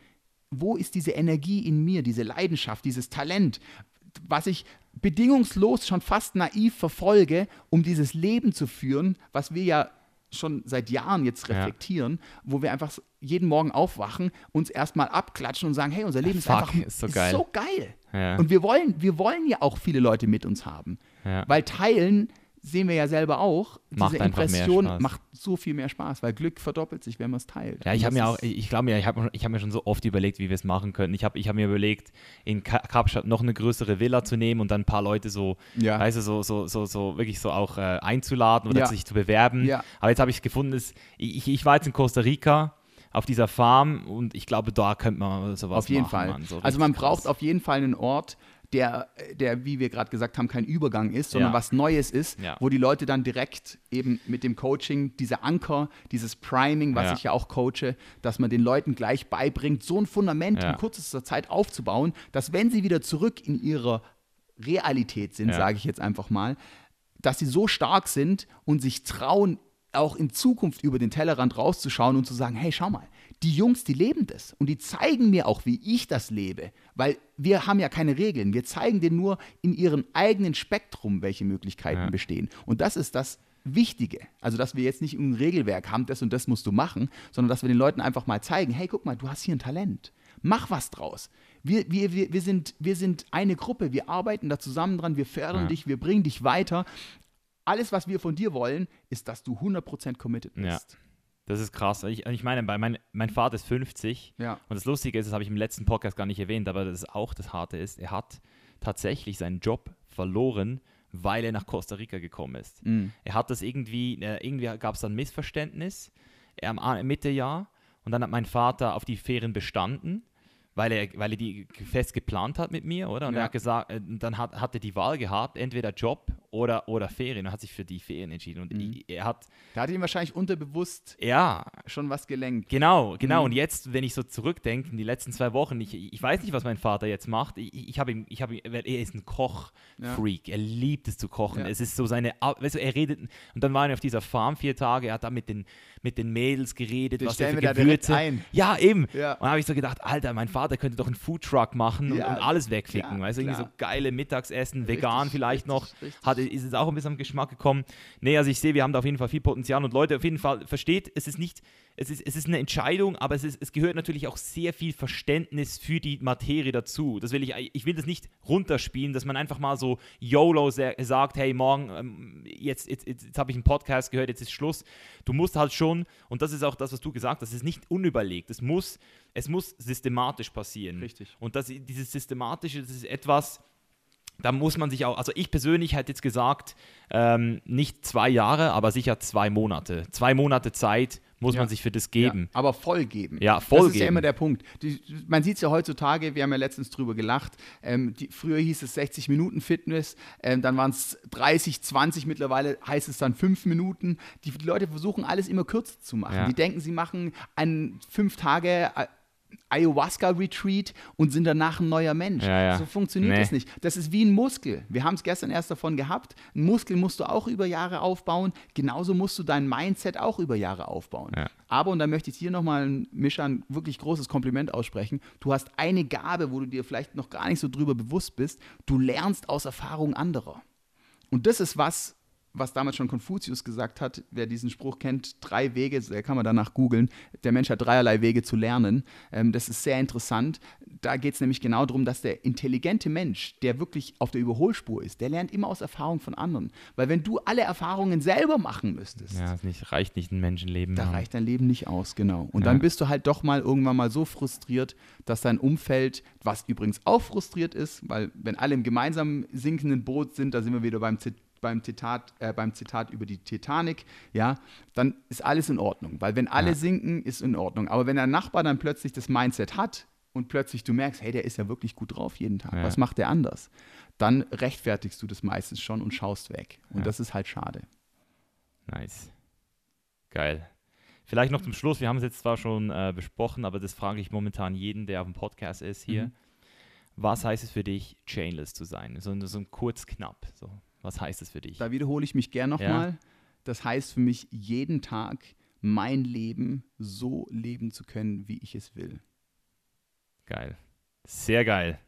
wo ist diese Energie in mir, diese Leidenschaft, dieses Talent, was ich bedingungslos schon fast naiv verfolge, um dieses Leben zu führen, was wir ja schon seit Jahren jetzt reflektieren, ja. wo wir einfach jeden Morgen aufwachen, uns erstmal abklatschen und sagen, hey, unser Leben ist einfach ist so geil. so geil. Ja. Und wir wollen, wir wollen ja auch viele Leute mit uns haben. Ja. Weil teilen sehen wir ja selber auch, macht diese Impression macht so viel mehr Spaß, weil Glück verdoppelt sich, wenn man es teilt. Ja, ich habe mir auch, ich glaube mir, ich habe ich hab mir schon so oft überlegt, wie wir es machen können. Ich habe ich hab mir überlegt, in Kapstadt noch eine größere Villa zu nehmen und dann ein paar Leute so, ja. weißt du, so, so, so, so wirklich so auch äh, einzuladen oder ja. sich zu bewerben. Ja. Aber jetzt habe ich gefunden, dass, ich, ich war jetzt in Costa Rica auf dieser Farm und ich glaube, da könnte man sowas Auf jeden machen, Fall. Mann, so also man krass. braucht auf jeden Fall einen Ort, der, der wie wir gerade gesagt haben, kein Übergang ist, sondern ja. was Neues ist, ja. wo die Leute dann direkt eben mit dem Coaching, diese Anker, dieses Priming, was ja. ich ja auch coache, dass man den Leuten gleich beibringt, so ein Fundament in kürzester Zeit aufzubauen, dass wenn sie wieder zurück in ihrer Realität sind, sage ich jetzt einfach mal, dass sie so stark sind und sich trauen, auch in Zukunft über den Tellerrand rauszuschauen und zu sagen, hey, schau mal, die Jungs, die leben das und die zeigen mir auch, wie ich das lebe, weil wir haben ja keine Regeln. Wir zeigen denen nur in ihrem eigenen Spektrum, welche Möglichkeiten ja. bestehen. Und das ist das Wichtige. Also, dass wir jetzt nicht ein Regelwerk haben, das und das musst du machen, sondern dass wir den Leuten einfach mal zeigen, hey, guck mal, du hast hier ein Talent. Mach was draus. Wir, wir, wir, wir, sind, wir sind eine Gruppe, wir arbeiten da zusammen dran, wir fördern ja. dich, wir bringen dich weiter. Alles, was wir von dir wollen, ist, dass du 100% committed bist. Ja. Das ist krass. Ich, ich meine, mein, mein Vater ist 50 ja. und das Lustige ist, das habe ich im letzten Podcast gar nicht erwähnt, aber das ist auch das Harte ist, er hat tatsächlich seinen Job verloren, weil er nach Costa Rica gekommen ist. Mhm. Er hat das irgendwie, äh, irgendwie gab es dann ein Missverständnis am äh, Mitte Jahr und dann hat mein Vater auf die Ferien bestanden weil er, weil er die fest geplant hat mit mir, oder? Und ja. er hat gesagt, äh, dann hat, hat er die Wahl gehabt, entweder Job oder, oder Ferien. Und hat sich für die Ferien entschieden. Und mhm. er hat. Da hat ihn wahrscheinlich unterbewusst ja, schon was gelenkt. Genau, genau. Mhm. Und jetzt, wenn ich so zurückdenke, in die letzten zwei Wochen, ich, ich weiß nicht, was mein Vater jetzt macht. Ich, ich habe ihm, ich habe er ist ein Koch-Freak. Ja. Er liebt es zu kochen. Ja. Es ist so seine, weißt du, er redet, und dann waren wir auf dieser Farm vier Tage, er hat da mit den, mit den Mädels geredet, den was er für Gewürze. Ein. Ja, eben. Ja. Und dann habe ich so gedacht, Alter, mein Vater könnte doch einen Foodtruck machen und, und, alles wegficken. Weißt du, irgendwie so geile Mittagsessen, richtig, vegan vielleicht richtig, noch. Richtig. Hat ist es auch ein bisschen am Geschmack gekommen. Nee, also ich sehe, wir haben da auf jeden Fall viel Potenzial und Leute, auf jeden Fall versteht, es ist nicht, es ist, es ist eine Entscheidung, aber es, ist, es gehört natürlich auch sehr viel Verständnis für die Materie dazu. Das will ich, ich will das nicht runterspielen, dass man einfach mal so YOLO sagt, hey, morgen, ähm, jetzt, jetzt, jetzt, jetzt habe ich einen Podcast gehört, jetzt ist Schluss. Du musst halt schon, und das ist auch das, was du gesagt hast, es ist nicht unüberlegt. Es muss, es muss systematisch passieren. Richtig. Und das, dieses Systematische, das ist etwas, da muss man sich auch, also ich persönlich hätte jetzt gesagt, ähm, nicht zwei Jahre, aber sicher zwei Monate. Zwei Monate Zeit muss ja. man sich für das geben. Ja, aber voll geben. Ja, voll Das ist geben. ja immer der Punkt. Die, man sieht es ja heutzutage, wir haben ja letztens drüber gelacht, ähm, die, früher hieß es 60 Minuten Fitness, ähm, dann waren es 30, 20, mittlerweile heißt es dann 5 Minuten. Die, die Leute versuchen alles immer kürzer zu machen. Ja. Die denken, sie machen einen 5 Tage äh, Ayahuasca-Retreat und sind danach ein neuer Mensch. Ja, ja. So funktioniert Nee. das nicht. Das ist wie ein Muskel. Wir haben es gestern erst davon gehabt. Ein Muskel musst du auch über Jahre aufbauen. Genauso musst du dein Mindset auch über Jahre aufbauen. Ja. Aber, und da möchte ich dir nochmal, Mischa, ein wirklich großes Kompliment aussprechen. Du hast eine Gabe, wo du dir vielleicht noch gar nicht so drüber bewusst bist. Du lernst aus Erfahrung anderer. Und das ist was, was damals schon Konfuzius gesagt hat, wer diesen Spruch kennt, drei Wege, da kann man danach googeln, der Mensch hat dreierlei Wege zu lernen. Ähm, das ist sehr interessant. Da geht es nämlich genau darum, dass der intelligente Mensch, der wirklich auf der Überholspur ist, der lernt immer aus Erfahrung von anderen. Weil wenn du alle Erfahrungen selber machen müsstest, Ja, es nicht, reicht nicht ein Menschenleben. da ja. reicht dein Leben nicht aus, genau. Und Ja. dann bist du halt doch mal irgendwann mal so frustriert, dass dein Umfeld, was übrigens auch frustriert ist, weil wenn alle im gemeinsamen sinkenden Boot sind, da sind wir wieder beim, Zit beim, Zitat, äh, beim Zitat über die Titanic, ja, dann ist alles in Ordnung. Weil wenn alle Ja. sinken, ist in Ordnung. Aber wenn dein Nachbar dann plötzlich das Mindset hat und plötzlich du merkst, hey, der ist ja wirklich gut drauf jeden Tag, Ja. was macht der anders? Dann rechtfertigst du das meistens schon und schaust weg. Und Ja. das ist halt schade. Nice. Geil. Vielleicht noch zum Schluss, wir haben es jetzt zwar schon äh, besprochen, aber das frage ich momentan jeden, der auf dem Podcast ist hier. Mhm. Was heißt es für dich, chainless zu sein? So, so ein kurz knapp. So. Was heißt es für dich? Da wiederhole ich mich gern nochmal. Das heißt für mich, jeden Tag mein Leben so leben zu können, wie ich es will. Geil. Sehr geil.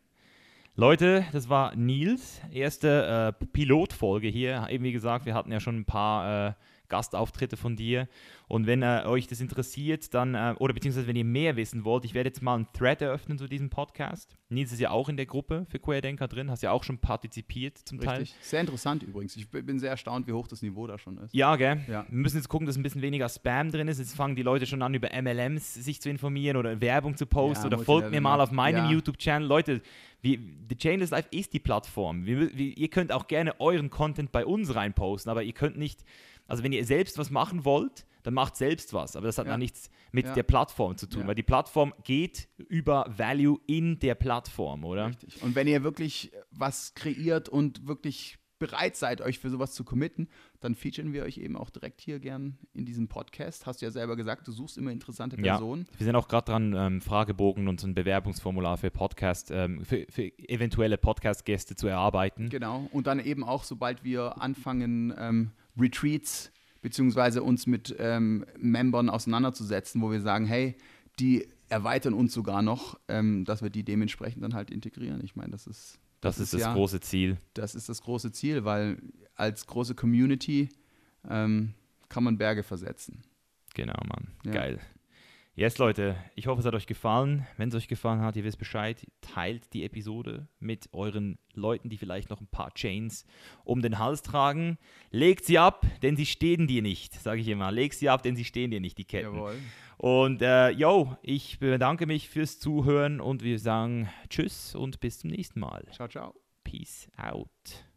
Leute, das war Nils, erste äh, Pilotfolge hier. Eben wie gesagt, wir hatten ja schon ein paar äh, Gastauftritte von dir. Und wenn äh, euch das interessiert, dann, äh, oder beziehungsweise wenn ihr mehr wissen wollt, ich werde jetzt mal einen Thread eröffnen zu diesem Podcast. Nils ist ja auch in der Gruppe für Querdenker drin, hast ja auch schon partizipiert zum Teil. Richtig. Sehr interessant übrigens. Ich bin sehr erstaunt, wie hoch das Niveau da schon ist. Ja, gell? Ja. Wir müssen jetzt gucken, dass ein bisschen weniger Spam drin ist. Jetzt fangen die Leute schon an, über MLMs sich zu informieren oder Werbung zu posten Ja, oder folgt mir mal auf meinem ja. YouTube-Channel. Leute, wir, The Chainless Life ist die Plattform. Wir, wir, ihr könnt auch gerne euren Content bei uns reinposten, aber ihr könnt nicht, also wenn ihr selbst was machen wollt, dann macht selbst was. Aber das hat Ja. dann nichts mit Ja. der Plattform zu tun, Ja. weil die Plattform geht über Value in der Plattform, oder? Richtig. Und wenn ihr wirklich was kreiert und wirklich bereit seid, euch für sowas zu committen, dann featuren wir euch eben auch direkt hier gern in diesem Podcast. Hast du ja selber gesagt, du suchst immer interessante Ja. Personen. Wir sind auch gerade dran, ähm, Fragebogen und so ein Bewerbungsformular für Podcast, ähm, für, für eventuelle Podcast-Gäste zu erarbeiten. Genau. Und dann eben auch, sobald wir anfangen, ähm, Retreats beziehungsweise uns mit ähm, Membern auseinanderzusetzen, wo wir sagen, hey, die erweitern uns sogar noch, ähm, dass wir die dementsprechend dann halt integrieren. Ich meine, das ist Das, ist das ja, große Ziel. das ist das große Ziel, weil als große Community ähm, kann man Berge versetzen. Genau, Mann. Ja. Geil. Yes, Leute, ich hoffe, es hat euch gefallen. Wenn es euch gefallen hat, ihr wisst Bescheid, teilt die Episode mit euren Leuten, die vielleicht noch ein paar Chains um den Hals tragen. Legt sie ab, denn sie stehen dir nicht, sage ich immer. Legt sie ab, denn sie stehen dir nicht, die Ketten. Und äh, yo, ich bedanke mich fürs Zuhören und wir sagen Tschüss und bis zum nächsten Mal. Ciao, ciao. Peace out.